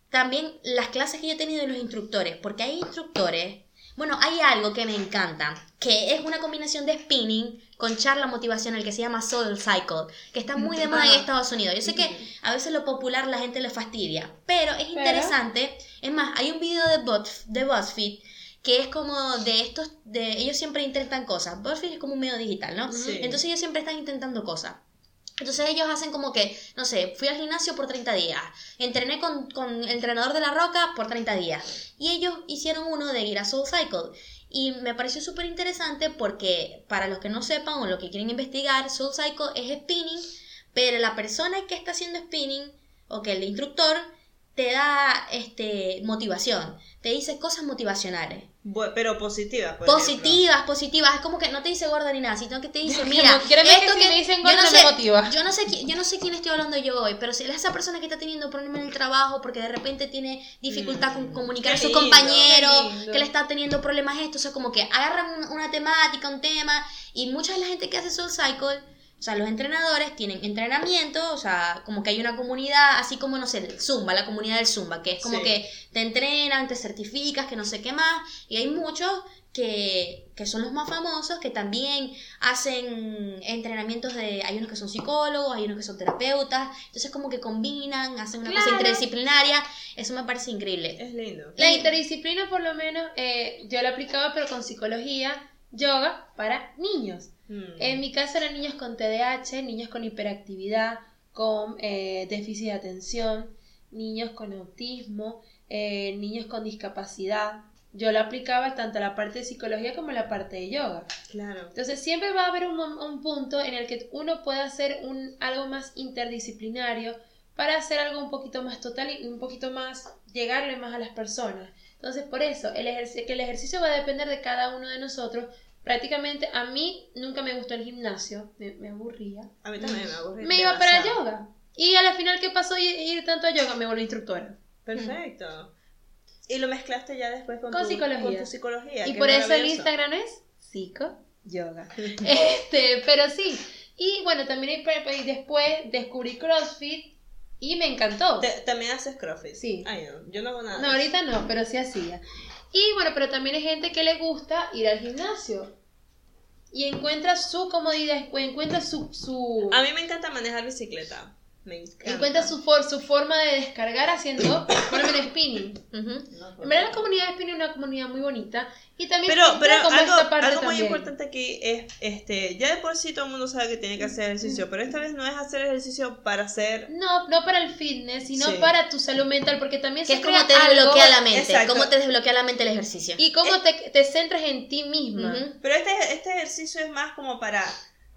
también las clases que yo he tenido de los instructores, porque hay instructores, bueno, hay algo que me encanta, que es una combinación de spinning con charla motivacional que se llama Soul Cycle, que está muy de moda en Ajá. Estados Unidos. Yo sé que a veces lo popular la gente le fastidia, pero es interesante. Es más, hay un video de, Bot, de BuzzFeed que es como de estos, de ellos siempre intentan cosas. BuzzFeed es como un medio digital, ¿no? Sí. Entonces ellos siempre están intentando cosas. Entonces ellos hacen como que, no sé, fui al gimnasio por 30 días, entrené con, con el entrenador de la roca por 30 días. Y ellos hicieron uno de ir a Soul Cycle. Y me pareció súper interesante porque para los que no sepan o los que quieren investigar, Soul Cycle es spinning, pero la persona que está haciendo spinning, o que el instructor, te da este, motivación, te dice cosas motivacionales. Pero positivas. por Positivas, positivas, es como que no te dice gorda ni nada, sino que te dice, [laughs] mira, [laughs] créeme que si me dicen gorda, me motiva. yo no sé yo no sé quién estoy hablando yo hoy, pero si es esa persona que está teniendo problemas en el trabajo porque de repente tiene dificultad con comunicar a sus lindo, compañeros, que le está teniendo problemas esto, o sea, como que agarran una, una temática, un tema y mucha de la gente que hace Soul Cycle o sea, los entrenadores tienen entrenamiento, o sea, como que hay una comunidad, así como, no sé, el Zumba, la comunidad del Zumba, que es como Sí. que te entrenan, te certificas, que no sé qué más, y hay muchos que, que son los más famosos, que también hacen entrenamientos de, hay unos que son psicólogos, hay unos que son terapeutas, entonces como que combinan, hacen una cosa interdisciplinaria, eso me parece increíble. Es lindo. La interdisciplina, por lo menos, eh, yo la aplicaba, pero con psicología, yoga para niños. Mm. En mi caso eran niños con TDAH, niños con hiperactividad, con eh, déficit de atención, niños con autismo, eh, niños con discapacidad. Yo lo aplicaba tanto a la parte de psicología como a la parte de yoga. Claro. Entonces siempre va a haber un, punto en el que uno puede hacer un, algo más interdisciplinario para hacer algo un poquito más total y un poquito más, llegarle más a las personas. Entonces por eso, el que el ejercicio va a depender de cada uno de nosotros. Prácticamente a mí nunca me gustó el gimnasio, me, me aburría. A mí también me aburre. Me iba para demasiado. yoga. Y a la final, ¿qué pasó ir, ir tanto a yoga? Me volví instructora. Perfecto. Y lo mezclaste ya después con, Con tu, psicología. con tu psicología. Y por eso el. Instagram es psico yoga. [laughs] este, pero sí. Y bueno, también y después descubrí CrossFit y me encantó. Te- También haces CrossFit. Sí. Ay, no, yo no hago nada. No, ahorita no, pero sí hacía. Y bueno, pero también hay gente que le gusta ir al gimnasio. Y encuentra su comodidad, encuentra su, su, A mí me encanta manejar bicicleta. Me encanta. encuentra su, for- su forma de descargar haciendo, [coughs] por ejemplo, spinning. Ujú. En verdad la comunidad de spinning es una comunidad muy bonita. Y también Pero, pero como algo, esta parte algo muy también. importante aquí es, este, ya de por sí todo el mundo sabe que tiene que hacer ejercicio, pero esta vez no es hacer ejercicio para hacer... No, no para el fitness, sino Sí. para tu salud mental, porque también Que se es crea como te algo desbloquea la mente, Exacto. cómo te desbloquea la mente el ejercicio. y cómo te, te centras en ti misma. Pero este, este ejercicio es más como para,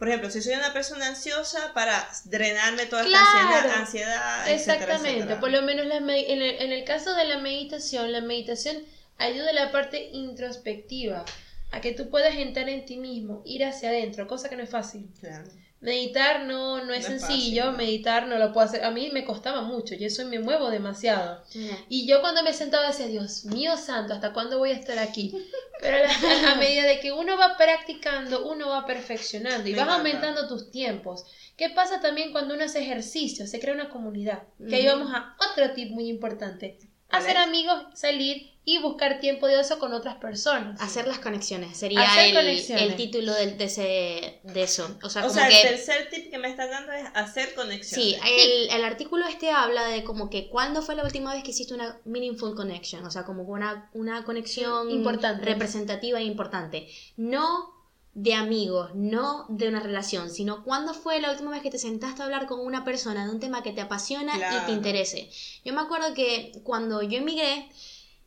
por ejemplo, si soy una persona ansiosa, para drenarme toda esta Claro. ansiedad, ansiedad etcétera, Exactamente, etcétera. por lo menos me- en, el, en el caso de la meditación, la meditación ayuda a la parte introspectiva, a que tú puedas entrar en ti mismo, ir hacia adentro, cosa que no es fácil. Claro. Meditar no, no es No es sencillo, fácil, ¿no? meditar no lo puedo hacer, a mí me costaba mucho, yo eso me muevo demasiado. Y yo cuando me sentaba decía, Dios mío santo, ¿hasta cuándo voy a estar aquí? Pero a, la- a [laughs] medida de que uno va practicando, uno va perfeccionando y Me vas encanta. aumentando tus tiempos. ¿Qué pasa también cuando uno hace ejercicio? Se crea una comunidad. Que ahí vamos a otro tip muy importante. ¿Cuál Hacer amigos, salir y buscar tiempo de ocio con otras personas. Hacer las conexiones sería Hacer el, conexiones. el título del- de, ese, de eso. O sea, O como sea, que... el tercer tip que me estás dando es hacer conexiones. Sí, el, el artículo este habla de como que cuándo fue la última vez que hiciste una meaningful connection, o sea, como una, una conexión Importante. representativa e importante. No de amigos, no de una relación, sino cuándo fue la última vez que te sentaste a hablar con una persona de un tema que te apasiona y te interese. Yo me acuerdo que cuando yo emigré,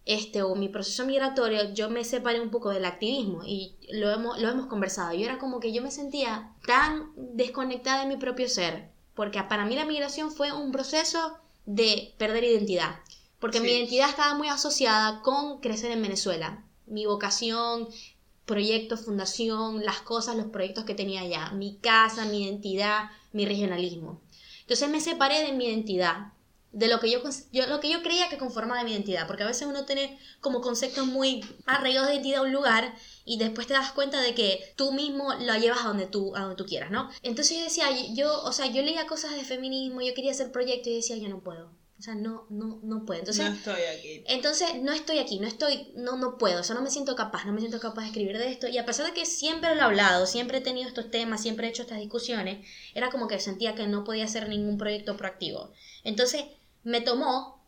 este, o mi proceso migratorio, yo me separé un poco del activismo y lo hemos, lo hemos conversado. Yo era como que yo me sentía tan desconectada de mi propio ser, porque para mí la migración fue un proceso de perder identidad, porque mi identidad estaba muy asociada con crecer en Venezuela, mi vocación, proyecto, fundación, las cosas, los proyectos que tenía allá, mi casa, mi identidad, mi regionalismo. Entonces me separé de mi identidad, de lo que yo, yo- lo que yo creía que conformaba mi identidad, porque a veces uno tiene como conceptos muy arraigados de identidad a un lugar y después te das cuenta de que tú mismo lo llevas a donde tú, a donde tú quieras, ¿no? Entonces yo decía, yo, o sea, yo leía cosas de feminismo, yo quería hacer proyectos y decía, yo no puedo, sea, no, no, no puedo. Entonces, no estoy aquí. entonces no estoy aquí, no estoy, no, no puedo, o sea, no me siento capaz, no me siento capaz de escribir de esto. Y a pesar de que siempre lo he hablado, siempre he tenido estos temas, siempre he hecho estas discusiones, era como que sentía que no podía hacer ningún proyecto proactivo. Entonces me tomó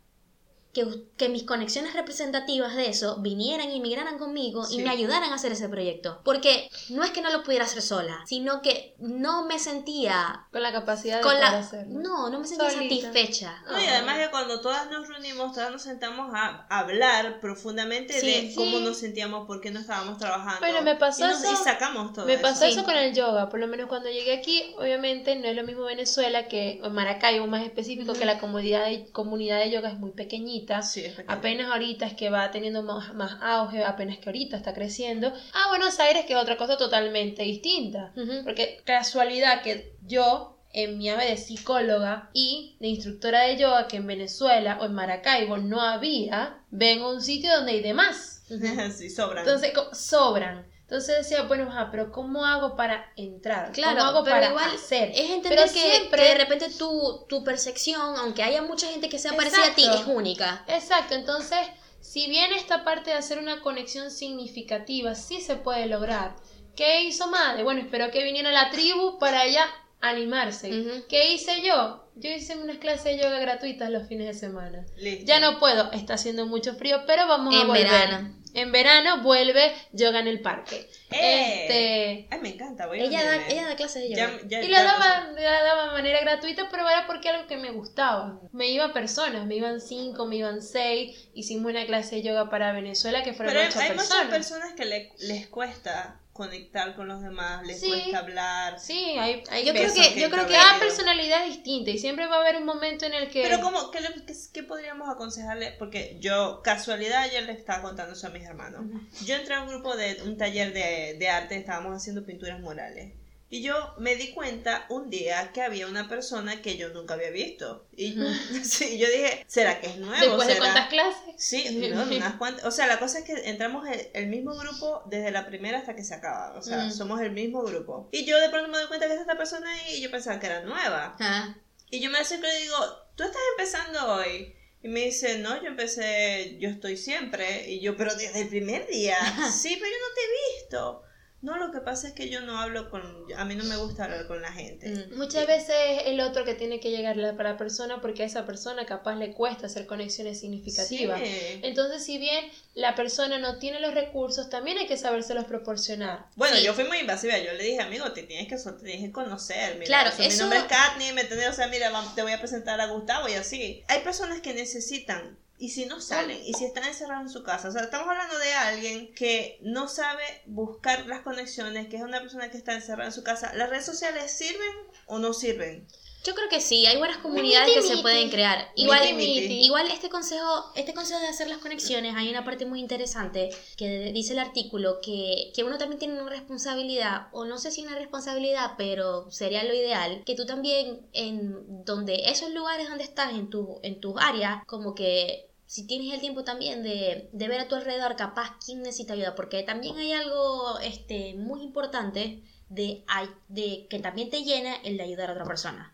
que, que mis conexiones representativas de eso vinieran y migraran conmigo y Sí. me ayudaran a hacer ese proyecto. Porque no es que no lo pudiera hacer sola, sino que no me sentía Con la capacidad de con poder la... hacerlo. No, no me sentía Solita. satisfecha. No, y además que cuando todas nos reunimos, todas nos sentamos a hablar profundamente Sí, de cómo sí. nos sentíamos, por qué no estábamos trabajando. Bueno, me pasó y, nos- y eso- sacamos todo Me eso. pasó Sí. eso con el yoga, por lo menos cuando llegué aquí, obviamente no es lo mismo Venezuela que o Maracaibo más específico, que la comunidad de, comunidad de yoga es muy pequeñita. Sí. Apenas ahorita es que va teniendo más, más auge, apenas que ahorita está creciendo. A Buenos Aires que es otra cosa totalmente distinta. Porque casualidad que yo, en mi ave de psicóloga y de instructora de yoga, que en Venezuela o en Maracaibo no había, vengo a un sitio donde hay demás. [laughs] sí, sobran. Entonces, sobran. Entonces decía, bueno, ajá, pero ¿cómo hago para entrar? Claro, ¿Cómo hago pero para igual hacer? Es entender Pero que, siempre- que de repente tu, tu percepción, aunque haya mucha gente que sea parecida a ti, Exacto. es única. Exacto, entonces, si bien esta parte de hacer una conexión significativa sí se puede lograr, ¿qué hizo Madre? Bueno, esperó que viniera la tribu para ella animarse. ¿Qué hice yo? Yo hice unas clases de yoga gratuitas los fines de semana. Listo. Ya no puedo, está haciendo mucho frío, pero vamos a En volver. verano. En verano vuelve yoga en el parque. ¡Eh! Este, Ay, me encanta. Voy a Ella da, ella da clases de yoga. Ya- ya- y lo daba, la daba de manera gratuita, pero era porque era algo que me gustaba. Me iba personas, me iban cinco, me iban seis. Hicimos una clase de yoga para Venezuela que fueron Pero hay, ocho hay personas. muchas personas que le- les cuesta conectar con los demás, les Sí. cuesta hablar. Sí, hay, hay Yo creo veces. que, yo creo que Cada personalidad es distinta y siempre va a haber un momento en el que... Pero ¿cómo, qué, le- qué- qué podríamos aconsejarle? Porque yo, casualidad, ayer le estaba contando eso a mis hermanos. Yo entré a un grupo de un taller de, de arte, estábamos haciendo pinturas murales. Y yo me di cuenta un día que había una persona que yo nunca había visto. Y [laughs] sí, yo dije, ¿será que es nuevo? Después de ¿Será? cuántas clases. Sí, [laughs] no, unas cuantas. O sea, la cosa es que entramos el, el mismo grupo desde la primera hasta que se acaba. O sea, Mm. somos el mismo grupo. Y yo de pronto me doy cuenta que es esta persona ahí y yo pensaba que era nueva. Ah, Y yo me acerco y digo, ¿tú estás empezando hoy? Y me dice, no, yo empecé, yo estoy siempre. Y yo, pero desde el primer día. sí, pero yo no te he visto. No, lo que pasa es que yo no hablo con, a mí no me gusta hablar con la gente. mm. Muchas veces es el otro que tiene que llegarle para la persona porque a esa persona capaz le cuesta hacer conexiones significativas. Sí. Entonces, si bien la persona no tiene los recursos, también hay que sabérselos proporcionar. Bueno, Sí. yo fui muy invasiva. Yo le dije, amigo, te tienes que, te tienes que conocer. Mira, Claro, o sea, eso- Mi nombre es Katni, ¿me entiendes? O sea, mira, te voy a presentar a Gustavo y así. Hay personas que necesitan. Y si no salen, y si están encerrados en su casa, o sea, estamos hablando de alguien que no sabe buscar las conexiones, que es una persona que está encerrada en su casa. ¿Las redes sociales sirven o no sirven? Yo creo que sí, hay buenas comunidades que se pueden crear. Igual, Miti, miti. igual este consejo, este consejo de hacer las conexiones, hay una parte muy interesante que dice el artículo que, que uno también tiene una responsabilidad, o no sé si una responsabilidad, pero sería lo ideal, que tú también en donde esos lugares donde estás, en tu, en tus áreas, como que si tienes el tiempo también de, de ver a tu alrededor capaz quién necesita ayuda, porque también hay algo este, muy importante de, de que también te llena el de ayudar a otra persona.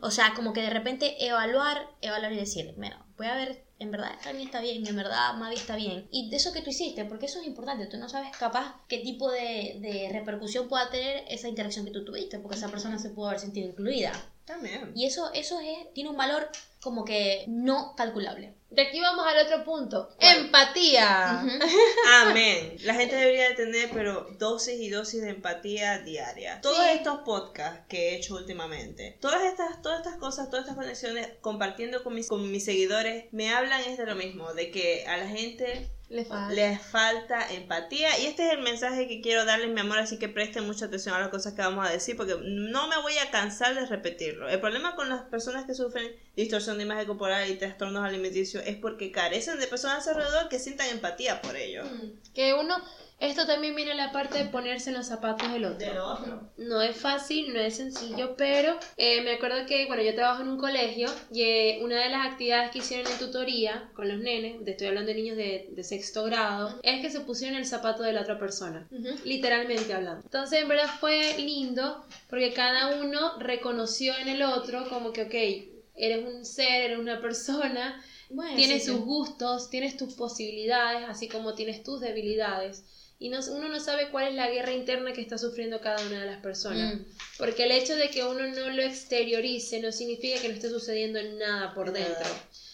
O sea, como que de repente evaluar, evaluar y decir, bueno, voy a ver, en verdad Cami está bien, en verdad Mavi está bien. Y de eso que tú hiciste, porque eso es importante, tú no sabes capaz qué tipo de, de repercusión pueda tener esa interacción que tú tuviste, porque esa persona se pudo haber sentido incluida. También. Y eso, eso es, tiene un valor como que no calculable. De aquí vamos al otro punto. ¿Cuál? Empatía. [laughs] Amén. La gente debería de tener, pero dosis y dosis de empatía diaria. Todos Sí. estos podcasts que he hecho últimamente, todas estas, todas estas cosas, todas estas conexiones, compartiendo con mis, con mis seguidores, me hablan es de lo mismo, de que a la gente Le falta. les falta empatía. Y este es el mensaje que quiero darles mi amor así que presten mucha atención a las cosas que vamos a decir porque no me voy a cansar de repetirlo. El problema con las personas que sufren distorsión de imagen corporal y trastornos alimenticios es porque carecen de personas alrededor que sientan empatía por ellos Que uno, esto también viene la parte de ponerse en los zapatos del otro. del otro No es fácil, no es sencillo, pero eh, me acuerdo que, bueno, yo trabajo en un colegio y eh, una de las actividades que hicieron en tutoría con los nenes, te estoy hablando de niños de, de sexto grado, es que se pusieron en el zapato de la otra persona. literalmente hablando. Entonces, en verdad fue lindo porque cada uno reconoció en el otro como que, ok, eres un ser, eres una persona, Bueno, tienes sí, tus sí. gustos, tienes tus posibilidades, así como tienes tus debilidades. Y no, uno no sabe cuál es la guerra interna que está sufriendo cada una de las personas. Mm. Porque el hecho de que uno no lo exteriorice no significa que no esté sucediendo nada por dentro.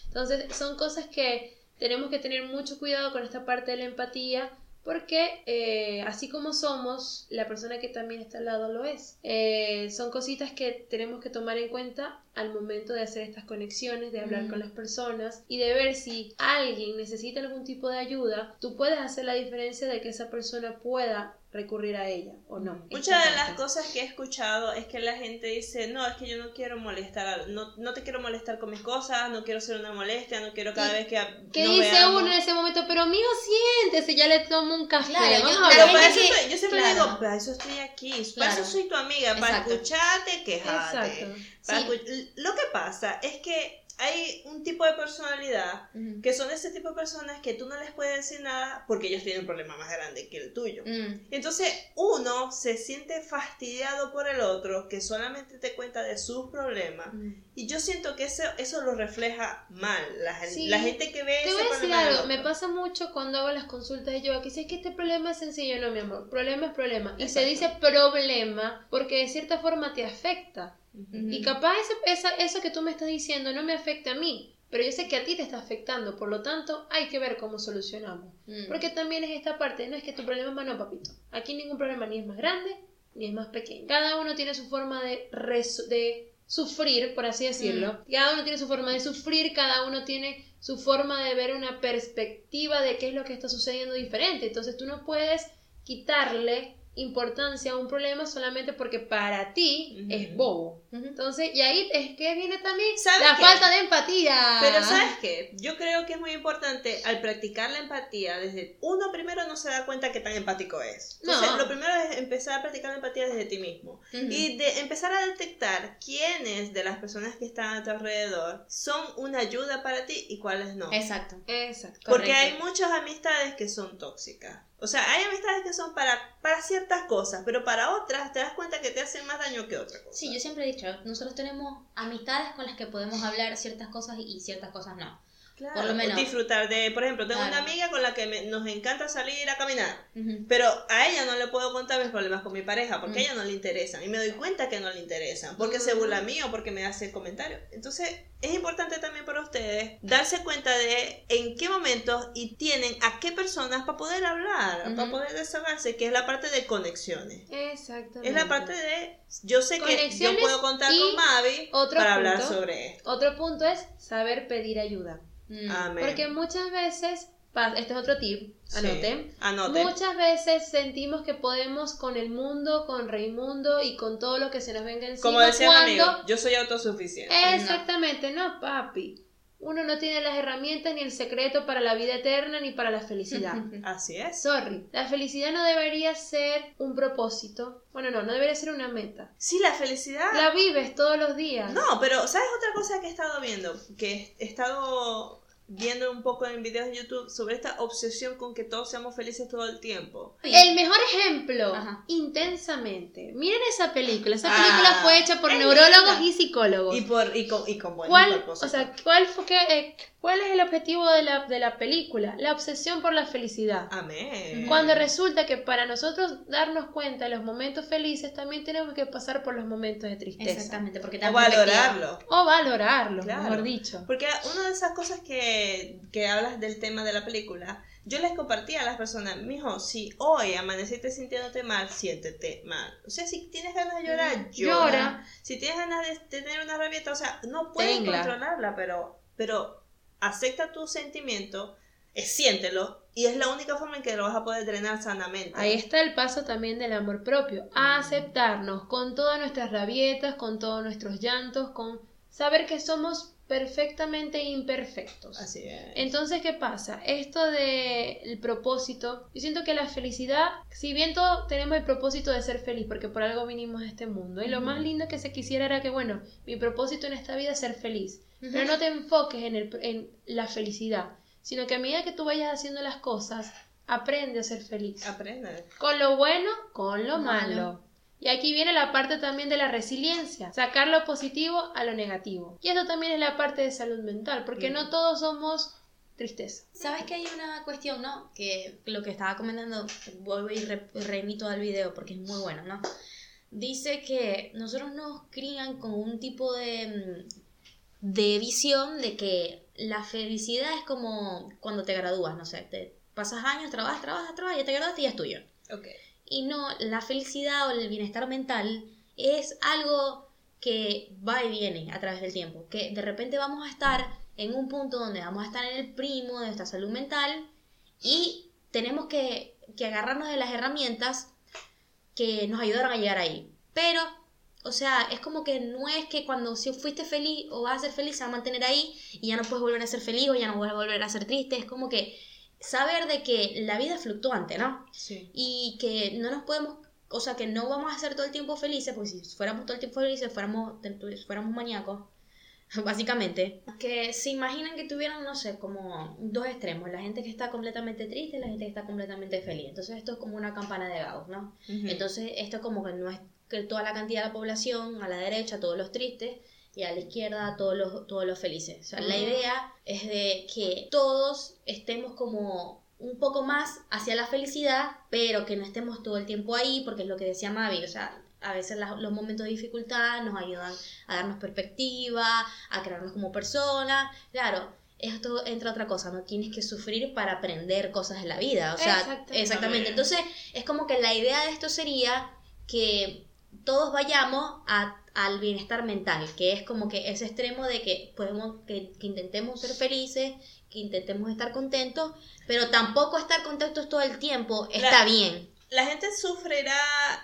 Entonces, son cosas que tenemos que tener mucho cuidado con esta parte de la empatía porque eh, así como somos, la persona que también está al lado lo es. Eh, son cositas que tenemos que tomar en cuenta al momento de hacer estas conexiones, de hablar con las personas y de ver si alguien necesita algún tipo de ayuda, tú puedes hacer la diferencia de que esa persona pueda recurrir a ella o no. Muchas de las cosas que he escuchado es que la gente dice, no, es que yo no quiero molestar, no, no te quiero molestar con mis cosas, no quiero ser una molestia, no quiero cada vez que... ¿Qué dice uno en ese momento? Pero amigo, siéntese, ya le tomo un café. Claro, yo, yo siempre digo, para eso estoy aquí, para eso soy tu amiga, para escucharte, quejarte. Lo que pasa es que hay un tipo de personalidad que son ese tipo de personas que tú no les puedes decir nada porque ellos tienen un problema más grande que el tuyo. Mm. Entonces uno se siente fastidiado por el otro que solamente te cuenta de sus problemas mm. y yo siento que eso, eso lo refleja mal. La, gente que ve... Te voy a decir algo, me pasa mucho cuando hago las consultas y yo aquí, es que este problema es sencillo, no mi amor, problema es problema. Y se dice problema porque de cierta forma te afecta. Y capaz esa, eso que tú me estás diciendo no me afecta a mí, pero yo sé que a ti te está afectando, por lo tanto hay que ver cómo solucionamos. Mm. Porque también es esta parte, no es que tu problema es más, no, papito. Aquí ningún problema ni es más grande ni es más pequeño. Cada uno tiene su forma de, de sufrir, por así decirlo. Mm. Cada uno tiene su forma de sufrir, cada uno tiene su forma de ver una perspectiva de qué es lo que está sucediendo diferente. Entonces tú no puedes quitarle importancia a un problema solamente porque para ti es bobo. Entonces, y ahí es que viene también la falta de empatía. Pero ¿sabes qué? Yo creo que es muy importante al practicar la empatía, desde uno primero no se da cuenta que tan empático es. Entonces, lo primero es empezar a practicar la empatía desde ti mismo y de empezar a detectar quiénes de las personas que están a tu alrededor son una ayuda para ti y cuáles no. Exacto. Exacto. Porque hay muchas amistades que son tóxicas. O sea, hay amistades que son para, para ciertas cosas, pero para otras te das cuenta que te hacen más daño que otra cosa. Sí, yo siempre he dicho, nosotros tenemos amistades con las que podemos hablar ciertas cosas y ciertas cosas no. Claro, por lo menos. disfrutar de, por ejemplo, tengo una amiga con la que nos encanta salir a caminar, pero a ella no le puedo contar mis problemas con mi pareja porque a ella no le interesan y me doy cuenta que no le interesan porque se burla mío, porque me hace comentarios. Entonces, es importante también para ustedes darse cuenta de en qué momentos y tienen a qué personas para poder hablar, para poder desahogarse, que es la parte de conexiones. Exactamente. Es la parte de, yo sé que yo puedo contar con Mavi para hablar sobre esto. Otro punto es saber pedir ayuda. Mm. Porque muchas veces, este es otro tip, anoten. Muchas veces sentimos que podemos con el mundo, con Raimundo y con todo lo que se nos venga encima. Como decía amigo, yo soy autosuficiente. Exactamente, no, papi. Uno no tiene las herramientas ni el secreto para la vida eterna ni para la felicidad. [laughs] Así es. Sorry. La felicidad no debería ser un propósito. Bueno, no, no debería ser una meta. Sí, la felicidad. La vives todos los días. No, pero ¿sabes otra cosa que he estado viendo? Que he estado viendo un poco en videos de YouTube sobre esta obsesión con que todos seamos felices todo el tiempo. El mejor ejemplo, intensamente. Miren esa película. Esa película ah, fue hecha por neurólogos y psicólogos. Y, por, y, con, y con ¿Cuál, O sea, ¿cuál, fue que, eh, ¿cuál es el objetivo de la, de la película? La obsesión por la felicidad. Amén. Cuando resulta que para nosotros darnos cuenta de los momentos felices, también tenemos que pasar por los momentos de tristeza. Exactamente, porque O valorarlo. O valorarlo, mejor dicho. Porque una de esas cosas que que, hablas del tema de la película, yo les compartía a las personas, mijo, si hoy amaneciste sintiéndote mal, siéntete mal. O sea, si tienes ganas de llorar, llora. Si tienes ganas de tener una rabieta, o sea, no puedes controlarla, pero, pero acepta tu sentimiento, siéntelo, y es la única forma en que lo vas a poder drenar sanamente. Ahí está el paso también del amor propio, a aceptarnos con todas nuestras rabietas, con todos nuestros llantos, con saber que somos perfectamente imperfectos. Así es. Entonces, ¿qué pasa? Esto del propósito, yo siento que la felicidad, si bien todos tenemos el propósito de ser feliz, porque por algo vinimos a este mundo, y lo más lindo que se quisiera era que, bueno, mi propósito en esta vida es ser feliz, pero no te enfoques en, el, en la felicidad, sino que a medida que tú vayas haciendo las cosas, aprende a ser feliz. Aprende. Con lo bueno, con lo malo. Y aquí viene la parte también de la resiliencia, sacar lo positivo a lo negativo. Y esto también es la parte de salud mental, porque no todos somos tristeza. Sabes que hay una cuestión, ¿no? Que lo que estaba comentando, vuelvo y remito al video porque es muy bueno, ¿no? Dice que nosotros nos crían con un tipo de, de visión de que la felicidad es como cuando te gradúas, no sé, te pasas años, trabajas, trabajas, trabajas, ya te graduaste y ya es tuyo. Ok. Y no, la felicidad o el bienestar mental es algo que va y viene a través del tiempo. Que de repente vamos a estar en un punto donde vamos a estar en el primo de nuestra salud mental y tenemos que, que agarrarnos de las herramientas que nos ayudaron a llegar ahí. Pero, o sea, es como que no es que cuando si fuiste feliz o vas a ser feliz se va a mantener ahí y ya no puedes volver a ser feliz o ya no puedes volver a ser triste. Es como que saber de que la vida es fluctuante, ¿no? Sí. y que no nos podemos, o sea, que no vamos a ser todo el tiempo felices, porque si fuéramos todo el tiempo felices, fuéramos, fuéramos maníacos, [laughs] básicamente. Que se imaginan que tuvieran, no sé, como dos extremos, la gente que está completamente triste y la gente que está completamente feliz. Entonces esto es como una campana de Gauss, ¿no? Entonces esto como que no es que toda la cantidad de la población, a la derecha todos los tristes y a la izquierda todos los, todos los felices. O sea, la idea es de que todos estemos como un poco más hacia la felicidad, pero que no estemos todo el tiempo ahí, porque es lo que decía Mavi, o sea, a veces los momentos de dificultad nos ayudan a darnos perspectiva, a crearnos como personas, claro. Esto entra otra cosa, no tienes que sufrir para aprender cosas de la vida, o sea, Exactamente. exactamente. Entonces, es como que la idea de esto sería que todos vayamos a- al bienestar mental, que es como que ese extremo de que podemos, que, que intentemos ser felices, que intentemos estar contentos, pero tampoco estar contentos todo el tiempo está La- bien. La gente sufrirá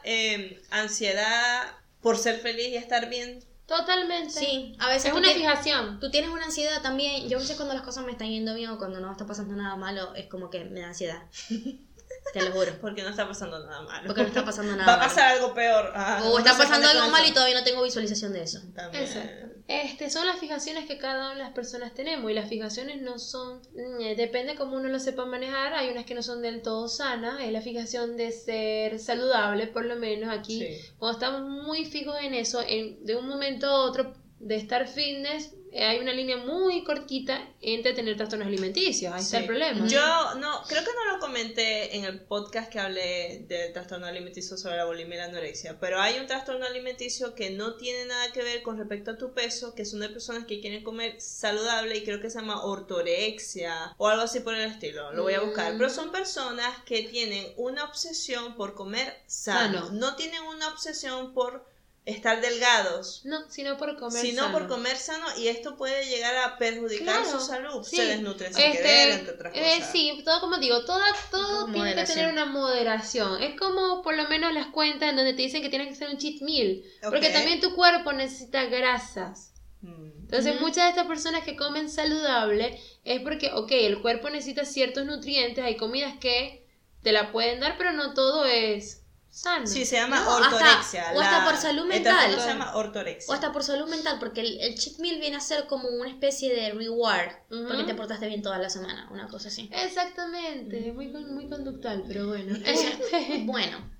eh, ansiedad por ser feliz y estar bien. Totalmente. Sí, a veces Es una fijación. Tú tienes una ansiedad también. Yo a veces cuando las cosas me están yendo bien o cuando no está pasando nada malo, es como que me da ansiedad. [laughs] Te lo juro. Porque no está pasando nada malo. Porque no está pasando nada Va a malo. pasar algo peor. Ah, O no está pasando algo con mal y todavía no tengo visualización de eso. También. Exacto. Este, son las fijaciones que cada una de las personas tenemos y las fijaciones no son, mm, depende cómo uno lo sepa manejar, hay unas que no son del todo sanas, es la fijación de ser saludable, por lo menos aquí, Sí. cuando estamos muy fijos en eso, en, de un momento a otro de estar fitness, eh, hay una línea muy cortita entre tener trastornos alimenticios, ahí está el problema. Yo no, creo que no lo comenté en el podcast que hablé del trastorno alimenticio sobre la bulimia y la anorexia, pero hay un trastorno alimenticio que no tiene nada que ver con respecto a tu peso, que son de personas que quieren comer saludable y creo que se llama ortorexia o algo así por el estilo, lo voy a buscar, Mm. pero son personas que tienen una obsesión por comer sano, Sano. no tienen una obsesión por estar delgados. No, sino por comer sino sano. por comer sano y esto puede llegar a perjudicar Claro, su salud. sí. Se desnutren sin Este, querer, entre otras eh, cosas. sí, todo como digo, todo, todo Con tiene que tener una moderación. Es como por lo menos las cuentas en donde te dicen que tienes que hacer un cheat meal. Porque también tu cuerpo necesita grasas. Mm. Entonces muchas de estas personas que comen saludable es porque, ok, el cuerpo necesita ciertos nutrientes, hay comidas que te la pueden dar, pero no todo es sano. Sí, se llama No, hasta- ortorexia. o hasta por salud mental. se llama ortorexia. O hasta por salud mental, porque el, el cheat meal viene a ser como una especie de reward, porque te portaste bien toda la semana, una cosa así. Exactamente, muy, con- muy conductual, pero bueno. [laughs] Bueno,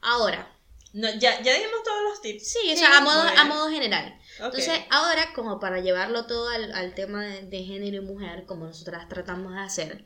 ahora, No, ya, ya dijimos todos los tips. sí, o sea, a modo, a modo general. Entonces, ahora, como para llevarlo todo al, al tema de, de género y mujer, como nosotras tratamos de hacer,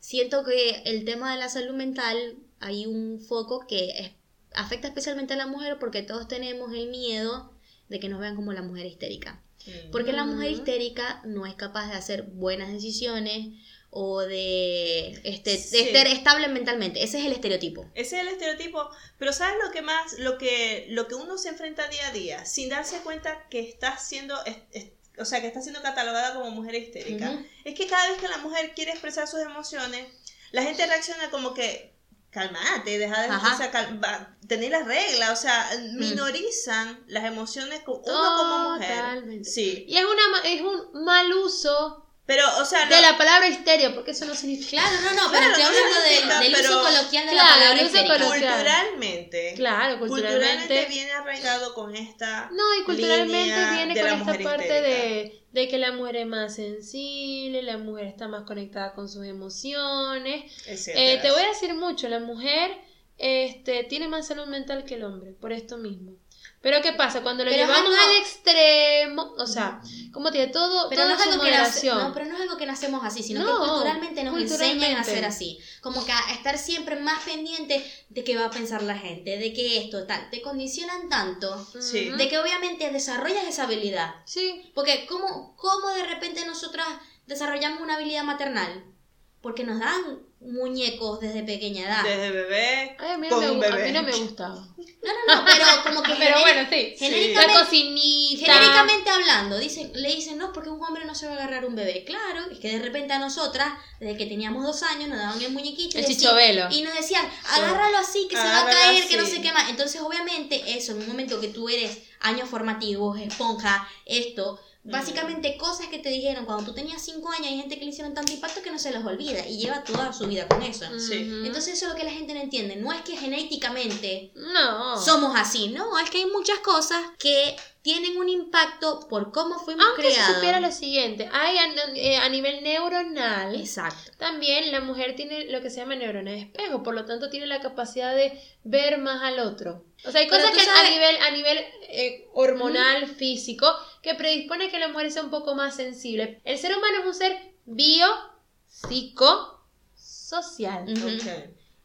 siento que el tema de la salud mental hay un foco que es- afecta especialmente a la mujer porque todos tenemos el miedo de que nos vean como la mujer histérica. Mm. Porque la mujer histérica no es capaz de hacer buenas decisiones o de, este, Sí. de estar estable mentalmente. Ese es el estereotipo. Ese es el estereotipo, pero ¿sabes lo que más? Lo que, lo que uno se enfrenta día a día, sin darse cuenta que está siendo, es- es- o sea, que está siendo catalogada como mujer histérica. Es que cada vez que la mujer quiere expresar sus emociones, la gente reacciona como que, calmate, deja de o sea, tener las reglas, o sea, minorizan las emociones uno como mujer. Totalmente. Sí, Y es, una, es un mal uso pero, o sea, de la palabra histeria, porque eso no significa... Claro, no, no, Claro, pero estoy hablando del, significa, del pero- uso coloquial de Claro, la palabra culturalmente, Claro, culturalmente culturalmente... viene arraigado con esta No, y culturalmente viene de con esta parte histérica. de, de que la mujer es más sensible, la mujer está más conectada con sus emociones. Eh, te voy a decir mucho, la mujer este, tiene más salud mental que el hombre, por esto mismo. Pero ¿qué pasa? Cuando lo Pero llevamos algo- al extremo, o sea, como digo, todo, Pero todo no, es algo que nace- no, pero no es algo que nacemos así, sino No, que culturalmente nos culturalmente. enseñan a ser así. Como que a estar siempre más pendiente de qué va a pensar la gente, de que esto, tal. Te condicionan tanto Sí. De que obviamente desarrollas esa habilidad. Sí, Porque ¿cómo, cómo de repente nosotras desarrollamos una habilidad maternal? Porque nos dan muñecos desde pequeña edad. Desde bebé. Ay, a, mí no con me, un gu- a bebé. mí no me gustaba. No, no, no, pero como que [laughs] Pero bueno, sí. genéricamente, La cocinita. genéricamente hablando, dicen, le dicen, no, porque un hombre no se va a agarrar un bebé. Claro, es que de repente a nosotras, desde que teníamos dos años, nos daban el muñequito y, El chichovelo. y nos decían, agárralo así, que se va a caer, que no sé qué más. Entonces, obviamente, eso, en un momento que tú eres años formativos, esponja, esto, básicamente cosas que te dijeron cuando tú tenías cinco años, hay gente que le hicieron tanto impacto que no se los olvida y lleva toda su vida con eso. Sí. Entonces, eso es lo que la gente no entiende. No es que genéticamente no. somos así, no, es que hay muchas cosas que tienen un impacto por cómo fuimos Aunque se creados. supiera lo siguiente, hay a, eh, a nivel neuronal, Exacto. también la mujer tiene lo que se llama neurona de espejo, por lo tanto tiene la capacidad de ver más al otro. O sea, hay Pero cosas que sabes- a nivel, a nivel eh, hormonal, físico, que predispone que la mujer sea un poco más sensible. El ser humano es un ser bio, psico, social.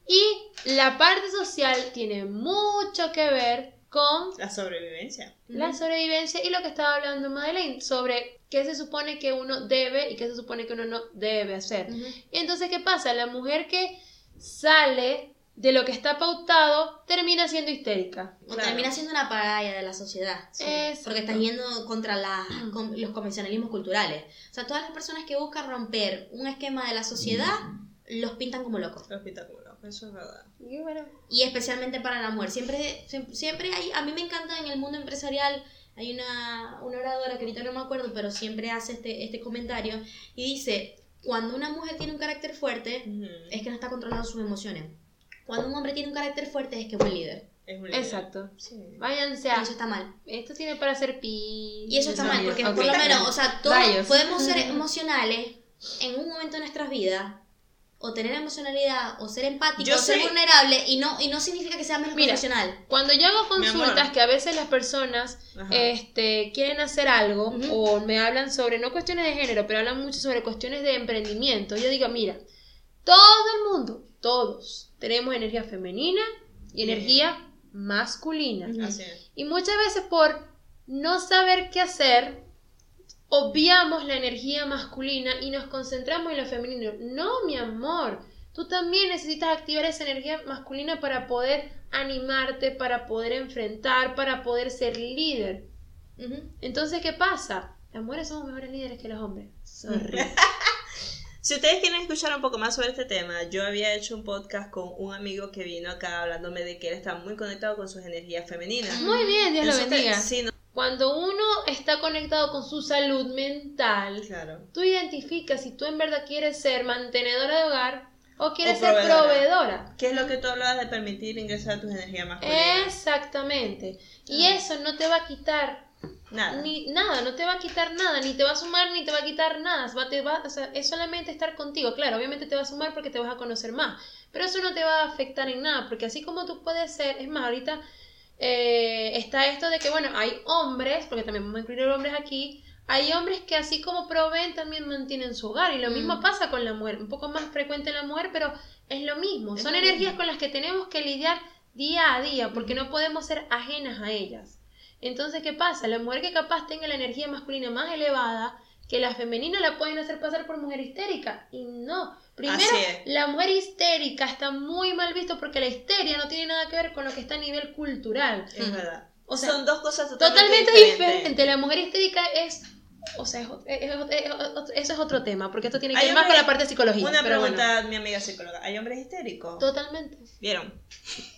Y la parte social tiene mucho que ver con La sobrevivencia. la sobrevivencia y lo que estaba hablando Madeleine sobre qué se supone que uno debe y qué se supone que uno no debe hacer. Y entonces, ¿qué pasa? La mujer que sale de lo que está pautado termina siendo histérica. O Claro. termina siendo una pagaya de la sociedad. Exacto. Porque estás yendo contra la- con- los convencionalismos culturales. O sea, todas las personas que buscan romper un esquema de la sociedad los pintan como locos. Los espectáculos, eso es verdad. Y bueno, Y especialmente para la mujer. Siempre, siempre, siempre hay, a mí me encanta en el mundo empresarial, hay una, una oradora que ahorita no me acuerdo, pero siempre hace este, este comentario y dice, cuando una mujer tiene un carácter fuerte, es que no está controlando sus emociones. Cuando un hombre tiene un carácter fuerte, es que es buen líder. Es un líder. exacto. Sí. Váyanse Y a... eso está mal. Esto tiene para hacer pi... Y eso está mal, porque por lo menos, o sea, todos Rayos. podemos ser [laughs] emocionales en un momento de nuestras vidas, o tener emocionalidad, o ser empático, Yo o ser soy- vulnerable, y no, y no significa que sea menos Mira, profesional. Cuando yo hago consultas que a veces las personas Ajá. este, quieren hacer algo Ujú. o me hablan sobre, no cuestiones de género, pero hablan mucho sobre cuestiones de emprendimiento, yo digo, mira, todo el mundo, todos, tenemos energía femenina y energía masculina. Ujú. Así es. Y muchas veces por no saber qué hacer, obviamos la energía masculina y nos concentramos en lo femenino. No, mi amor, tú también necesitas activar esa energía masculina para poder animarte, para poder enfrentar, para poder ser líder. Entonces, ¿qué pasa? Las mujeres somos mejores líderes que los hombres. [laughs] Sorry. Si ustedes quieren escuchar un poco más sobre este tema, yo había hecho un podcast con un amigo que vino acá hablándome de que él está muy conectado con sus energías femeninas. Muy bien, Dios lo bendiga. Sí, no- Cuando uno está conectado con su salud mental, claro. tú identificas si tú en verdad quieres ser mantenedora de hogar o quieres O ser proveedora. proveedora. ¿Qué es lo que tú hablabas de permitir ingresar a tus energías masculinas? Exactamente. Y Ah. eso no te va a quitar Nada. ni nada, no te va a quitar nada, ni te va a sumar ni te va a quitar nada. Va, te va, o sea, es solamente estar contigo. Claro, obviamente te va a sumar porque te vas a conocer más, pero eso no te va a afectar en nada, porque así como tú puedes ser, es más, ahorita eh, está esto de que, bueno, hay hombres, porque también vamos a incluir hombres aquí, hay hombres que así como proveen también mantienen su hogar y lo mismo Mm. pasa con la mujer, un poco más frecuente en la mujer, pero es lo mismo, Es son energías mismo. con las que tenemos que lidiar día a día porque no podemos ser ajenas a ellas. Entonces, ¿qué pasa? La mujer que capaz tenga la energía masculina más elevada, que la femenina la pueden hacer pasar por mujer histérica. Y no. Primero, la mujer histérica está muy mal visto porque la histeria no tiene nada que ver con lo que está a nivel cultural. Es verdad. O sea, Son dos cosas totalmente, Totalmente diferentes. diferente. La mujer histérica es... O sea, es ot- es- es- es- eso es otro tema, porque esto tiene que ver más con la parte de psicología. Una pero pregunta, mi amiga psicóloga. ¿Hay hombres histéricos? totalmente. ¿Vieron?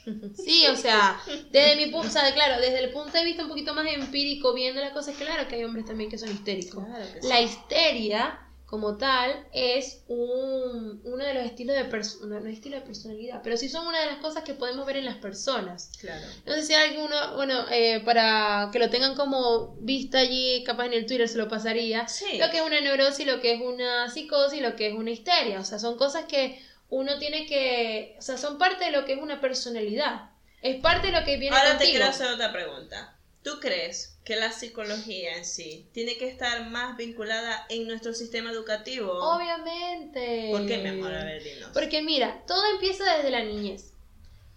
[laughs] Sí, o sea, desde mi punto, sea, claro, desde el punto de vista un poquito más empírico, viendo las cosas, claro que hay hombres también que son histéricos. Claro que sí. La histeria, como tal, es un, uno de los estilos de no, no es estilo de personalidad, pero sí son una de las cosas que podemos ver en las personas. Claro. No sé si alguno, bueno, eh, para que lo tengan como vista allí, capaz en el Twitter se lo pasaría, Sí. lo que es una neurosis, lo que es una psicosis, lo que es una histeria. O sea, son cosas que uno tiene que, o sea, son parte de lo que es una personalidad. Es parte de lo que viene Ahora te quiero hacer otra pregunta. ¿Tú crees que la psicología en sí tiene que estar más vinculada en nuestro sistema educativo? Obviamente. ¿Por qué, mi amor? A ver, dinos. Porque mira, todo empieza desde la niñez.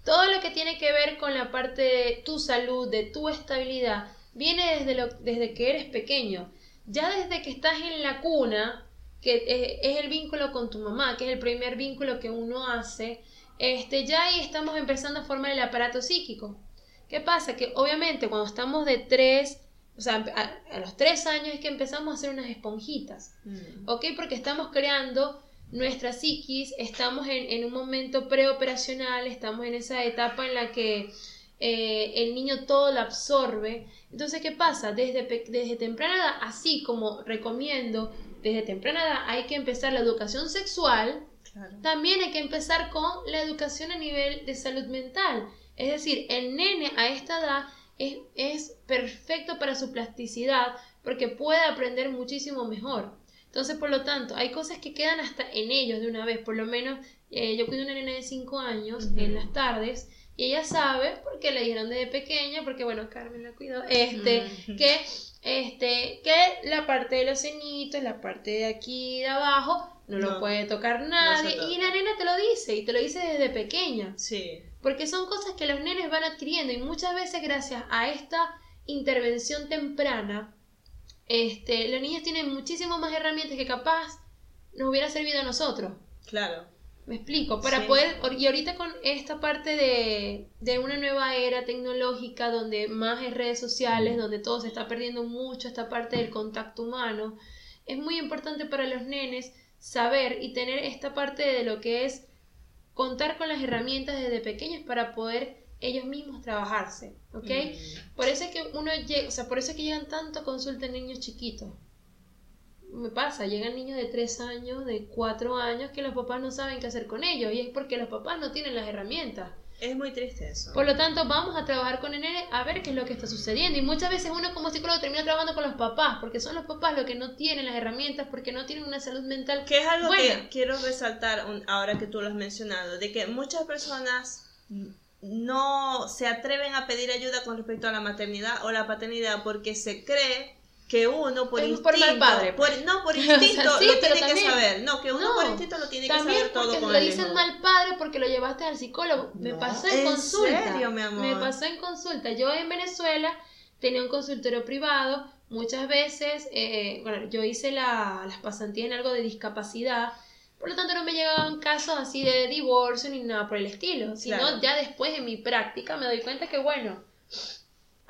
Todo lo que tiene que ver con la parte de tu salud, de tu estabilidad, viene desde, lo, desde que eres pequeño. Ya desde que estás en la cuna, que es el vínculo con tu mamá, que es el primer vínculo que uno hace, este, ya ahí estamos empezando a formar el aparato psíquico. ¿Qué pasa? Que obviamente cuando estamos de tres, o sea, a, los tres años es que empezamos a hacer unas esponjitas, Mm. ¿ok? Porque estamos creando nuestra psiquis, estamos en, en un momento preoperacional, estamos en esa etapa en la que eh, el niño todo lo absorbe. Entonces, ¿qué pasa? Desde, desde temprana edad, así como recomiendo, desde temprana edad hay que empezar la educación sexual, Claro. también hay que empezar con la educación a nivel de salud mental. Es decir, el nene a esta edad es, es perfecto para su plasticidad porque puede aprender muchísimo mejor. Entonces, por lo tanto, hay cosas que quedan hasta en ellos de una vez. Por lo menos, eh, yo cuido una nena de 5 años en las tardes y ella sabe, porque le dijeron desde pequeña, porque bueno, Carmen la cuidó, este, que, este, que la parte de los cenitos, la parte de aquí de abajo, no, lo puede tocar nadie. toca. y la nena te lo dice, y te lo dice desde pequeña. Sí. Porque son cosas que los nenes van adquiriendo y muchas veces gracias a esta intervención temprana, este, los niños tienen muchísimas más herramientas que capaz nos hubiera servido a nosotros. Claro. Me explico, para Sí. poder, y ahorita con esta parte de, de una nueva era tecnológica donde más es redes sociales, donde todo se está perdiendo mucho, esta parte del contacto humano, es muy importante para los nenes saber y tener esta parte de lo que es contar con las herramientas desde pequeños para poder ellos mismos trabajarse, ¿ok? Mm. Por eso es que uno llega, o sea, por eso es que llegan tanto consulta en niños chiquitos. Me pasa, llegan niños de 3 años, de 4 años, que los papás no saben qué hacer con ellos, y es porque los papás no tienen las herramientas. Es muy triste eso. Por lo tanto, vamos a trabajar con el nene a ver qué es lo que está sucediendo. Y muchas veces uno como psicólogo termina trabajando con los papás, porque son los papás los que no tienen las herramientas, porque no tienen una salud mental Que es algo buena. que quiero resaltar un- ahora que tú lo has mencionado, de que muchas personas no se atreven a pedir ayuda con respecto a la maternidad o la paternidad porque se cree que uno por instinto, por mal padre, por- pues. no por [laughs] O sea, instinto sí, lo tiene que también- saber, no, que uno No, por instinto lo tiene que saber todo porque con lo dicen mal padre porque lo llevaste al psicólogo. Me No, pasó en, ¿en consulta. serio, mi amor? Me pasó en consulta. Yo en Venezuela tenía un consultorio privado. Muchas veces, eh, bueno, yo hice la- las pasantías en algo de discapacidad. Por lo tanto, no me llegaban casos así de divorcio ni nada por el estilo. Sino Claro. ya después en mi práctica me doy cuenta que, bueno,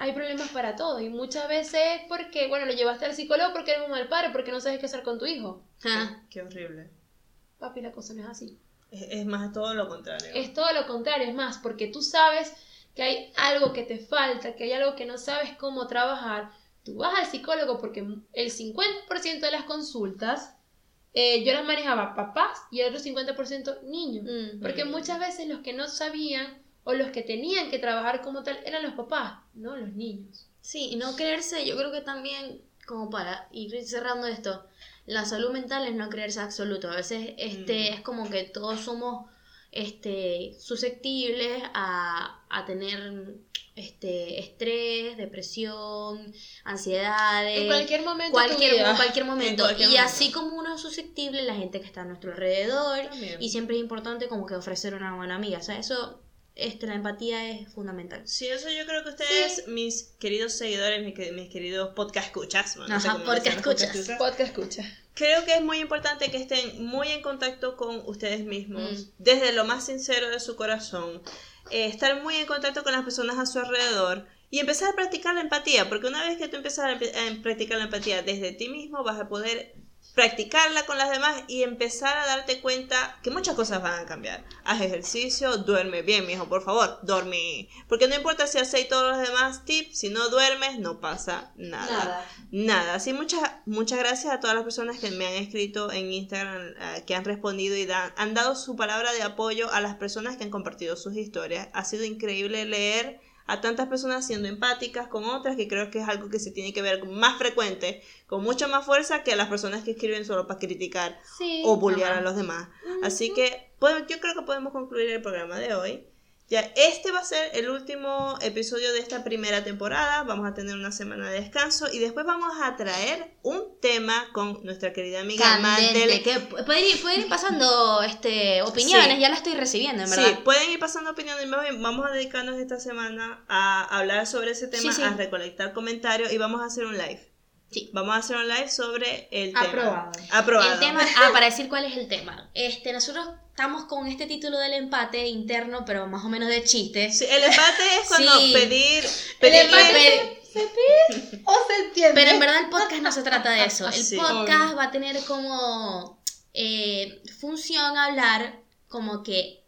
hay problemas para todo. Y muchas veces es porque, bueno, lo llevaste al psicólogo porque eres un mal padre, porque no sabes qué hacer con tu hijo. Ah, Qué horrible. Papi, la cosa no es así. Es, es más todo lo contrario. Es todo lo contrario, es más, porque tú sabes que hay algo que te falta, que hay algo que no sabes cómo trabajar. Tú vas al psicólogo porque el 50% de las consultas eh, yo las manejaba papás y el otro 50% niños. mm. Porque muchas veces los que no sabían o los que tenían que trabajar como tal eran los papás, no los niños. Sí, y no creerse, yo creo que también, como para ir cerrando esto, la salud mental es no creerse absoluto. A veces este, Mm. es como que todos somos este, susceptibles a, a tener este, estrés, depresión, ansiedades. En cualquier momento cualquier, en cualquier momento. [laughs] cualquier y momento. así como uno es susceptible, la gente que está a nuestro alrededor. También. Y siempre es importante como que ofrecer una buena amiga. O sea, eso, este, la empatía es fundamental. Sí, eso yo creo que ustedes, mis queridos seguidores, mis, mis queridos podcast escuchas, no sé Ajá, cómo podcast dicen los escuchas. Podcast. Creo que es muy importante que estén muy en contacto con ustedes mismos, Mm. desde lo más sincero de su corazón, eh, estar muy en contacto con las personas a su alrededor y empezar a practicar la empatía, porque una vez que tú empiezas a practicar la empatía desde ti mismo, vas a poder practicarla con las demás y empezar a darte cuenta que muchas cosas van a cambiar. Haz ejercicio, duerme bien, mijo, por favor, dormí. Porque no importa si hacéis todos los demás tips, si no duermes, no pasa nada. Nada. Nada, sí, muchas, muchas gracias a todas las personas que me han escrito en Instagram, eh, que han respondido y dan- han dado su palabra de apoyo a las personas que han compartido sus historias. Ha sido increíble leer a tantas personas siendo empáticas con otras, que creo que es algo que se tiene que ver más frecuente, con mucha más fuerza que las personas que escriben solo para criticar Sí. o bullear a los demás. Así que yo creo que podemos concluir el programa de hoy. Ya, este va a ser el último episodio de esta primera temporada. Vamos a tener una semana de descanso y después vamos a traer un tema con nuestra querida amiga Candente, Mandel. que pu- pueden ir, pueden ir [laughs] pasando este, opiniones, Sí. ya la estoy recibiendo, en Sí, verdad. pueden ir pasando opiniones. más bien, Vamos a dedicarnos esta semana a hablar sobre ese tema, Sí, sí. a recolectar comentarios y vamos a hacer un live. Sí. Vamos a hacer un live sobre el tema. Aprobado. Aprobado. El tema, ah, para decir cuál es el tema. Este, nosotros estamos con este título del empate interno, pero más o menos de chiste. Sí, el empate es cuando Sí. pedir, El empate se pide o se entiende. Pero en verdad el podcast no se trata de eso. El Sí. podcast va a tener como eh, función hablar como que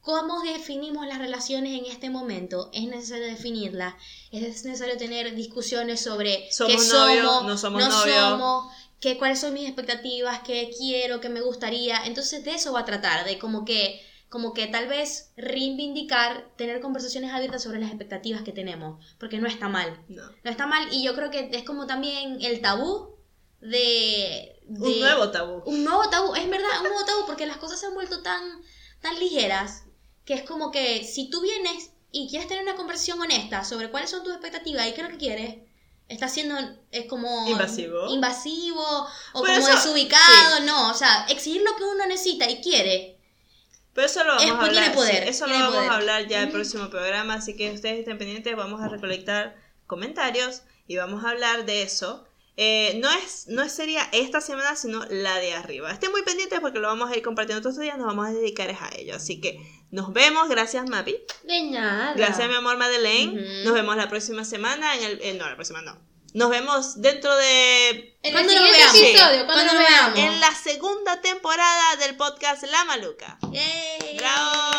cómo definimos las relaciones en este momento. Es necesario definirlas. Es necesario tener discusiones sobre Somos qué novios, somos, no somos novios. somos, qué, cuáles son mis expectativas, qué quiero, qué me gustaría. Entonces de eso va a tratar, de como que como que tal vez reivindicar, tener conversaciones abiertas sobre las expectativas que tenemos, porque no está mal. No. No está mal y yo creo que es como también el tabú de... de- Un nuevo tabú. Un nuevo tabú, es verdad, un nuevo tabú porque las cosas se han vuelto tan, tan ligeras que es como que si tú vienes y quieres tener una conversación honesta sobre cuáles son tus expectativas y qué es lo que quieres, está siendo, es como... Invasivo. Invasivo o Pero como eso- desubicado, no, o sea, exigir lo que uno necesita y quiere. Pero eso lo vamos Es- a hablar. poder, sí, eso lo vamos poder. a hablar ya el próximo programa, así que ustedes estén pendientes, vamos a recolectar comentarios y vamos a hablar de eso. Eh, no es no sería esta semana, sino la de arriba. Estén muy pendientes porque lo vamos a ir compartiendo todos estos días, nos vamos a dedicar a ello. Así que nos vemos, gracias Mapi, De nada. gracias mi amor Madeleine. Nos vemos la próxima semana en el eh, no, la próxima no. Nos vemos dentro de En el episodio, cuando ¿Cuándo nos nos veamos. veamos? en la segunda temporada del podcast La Maluca. ¡Yay! ¡Bravo!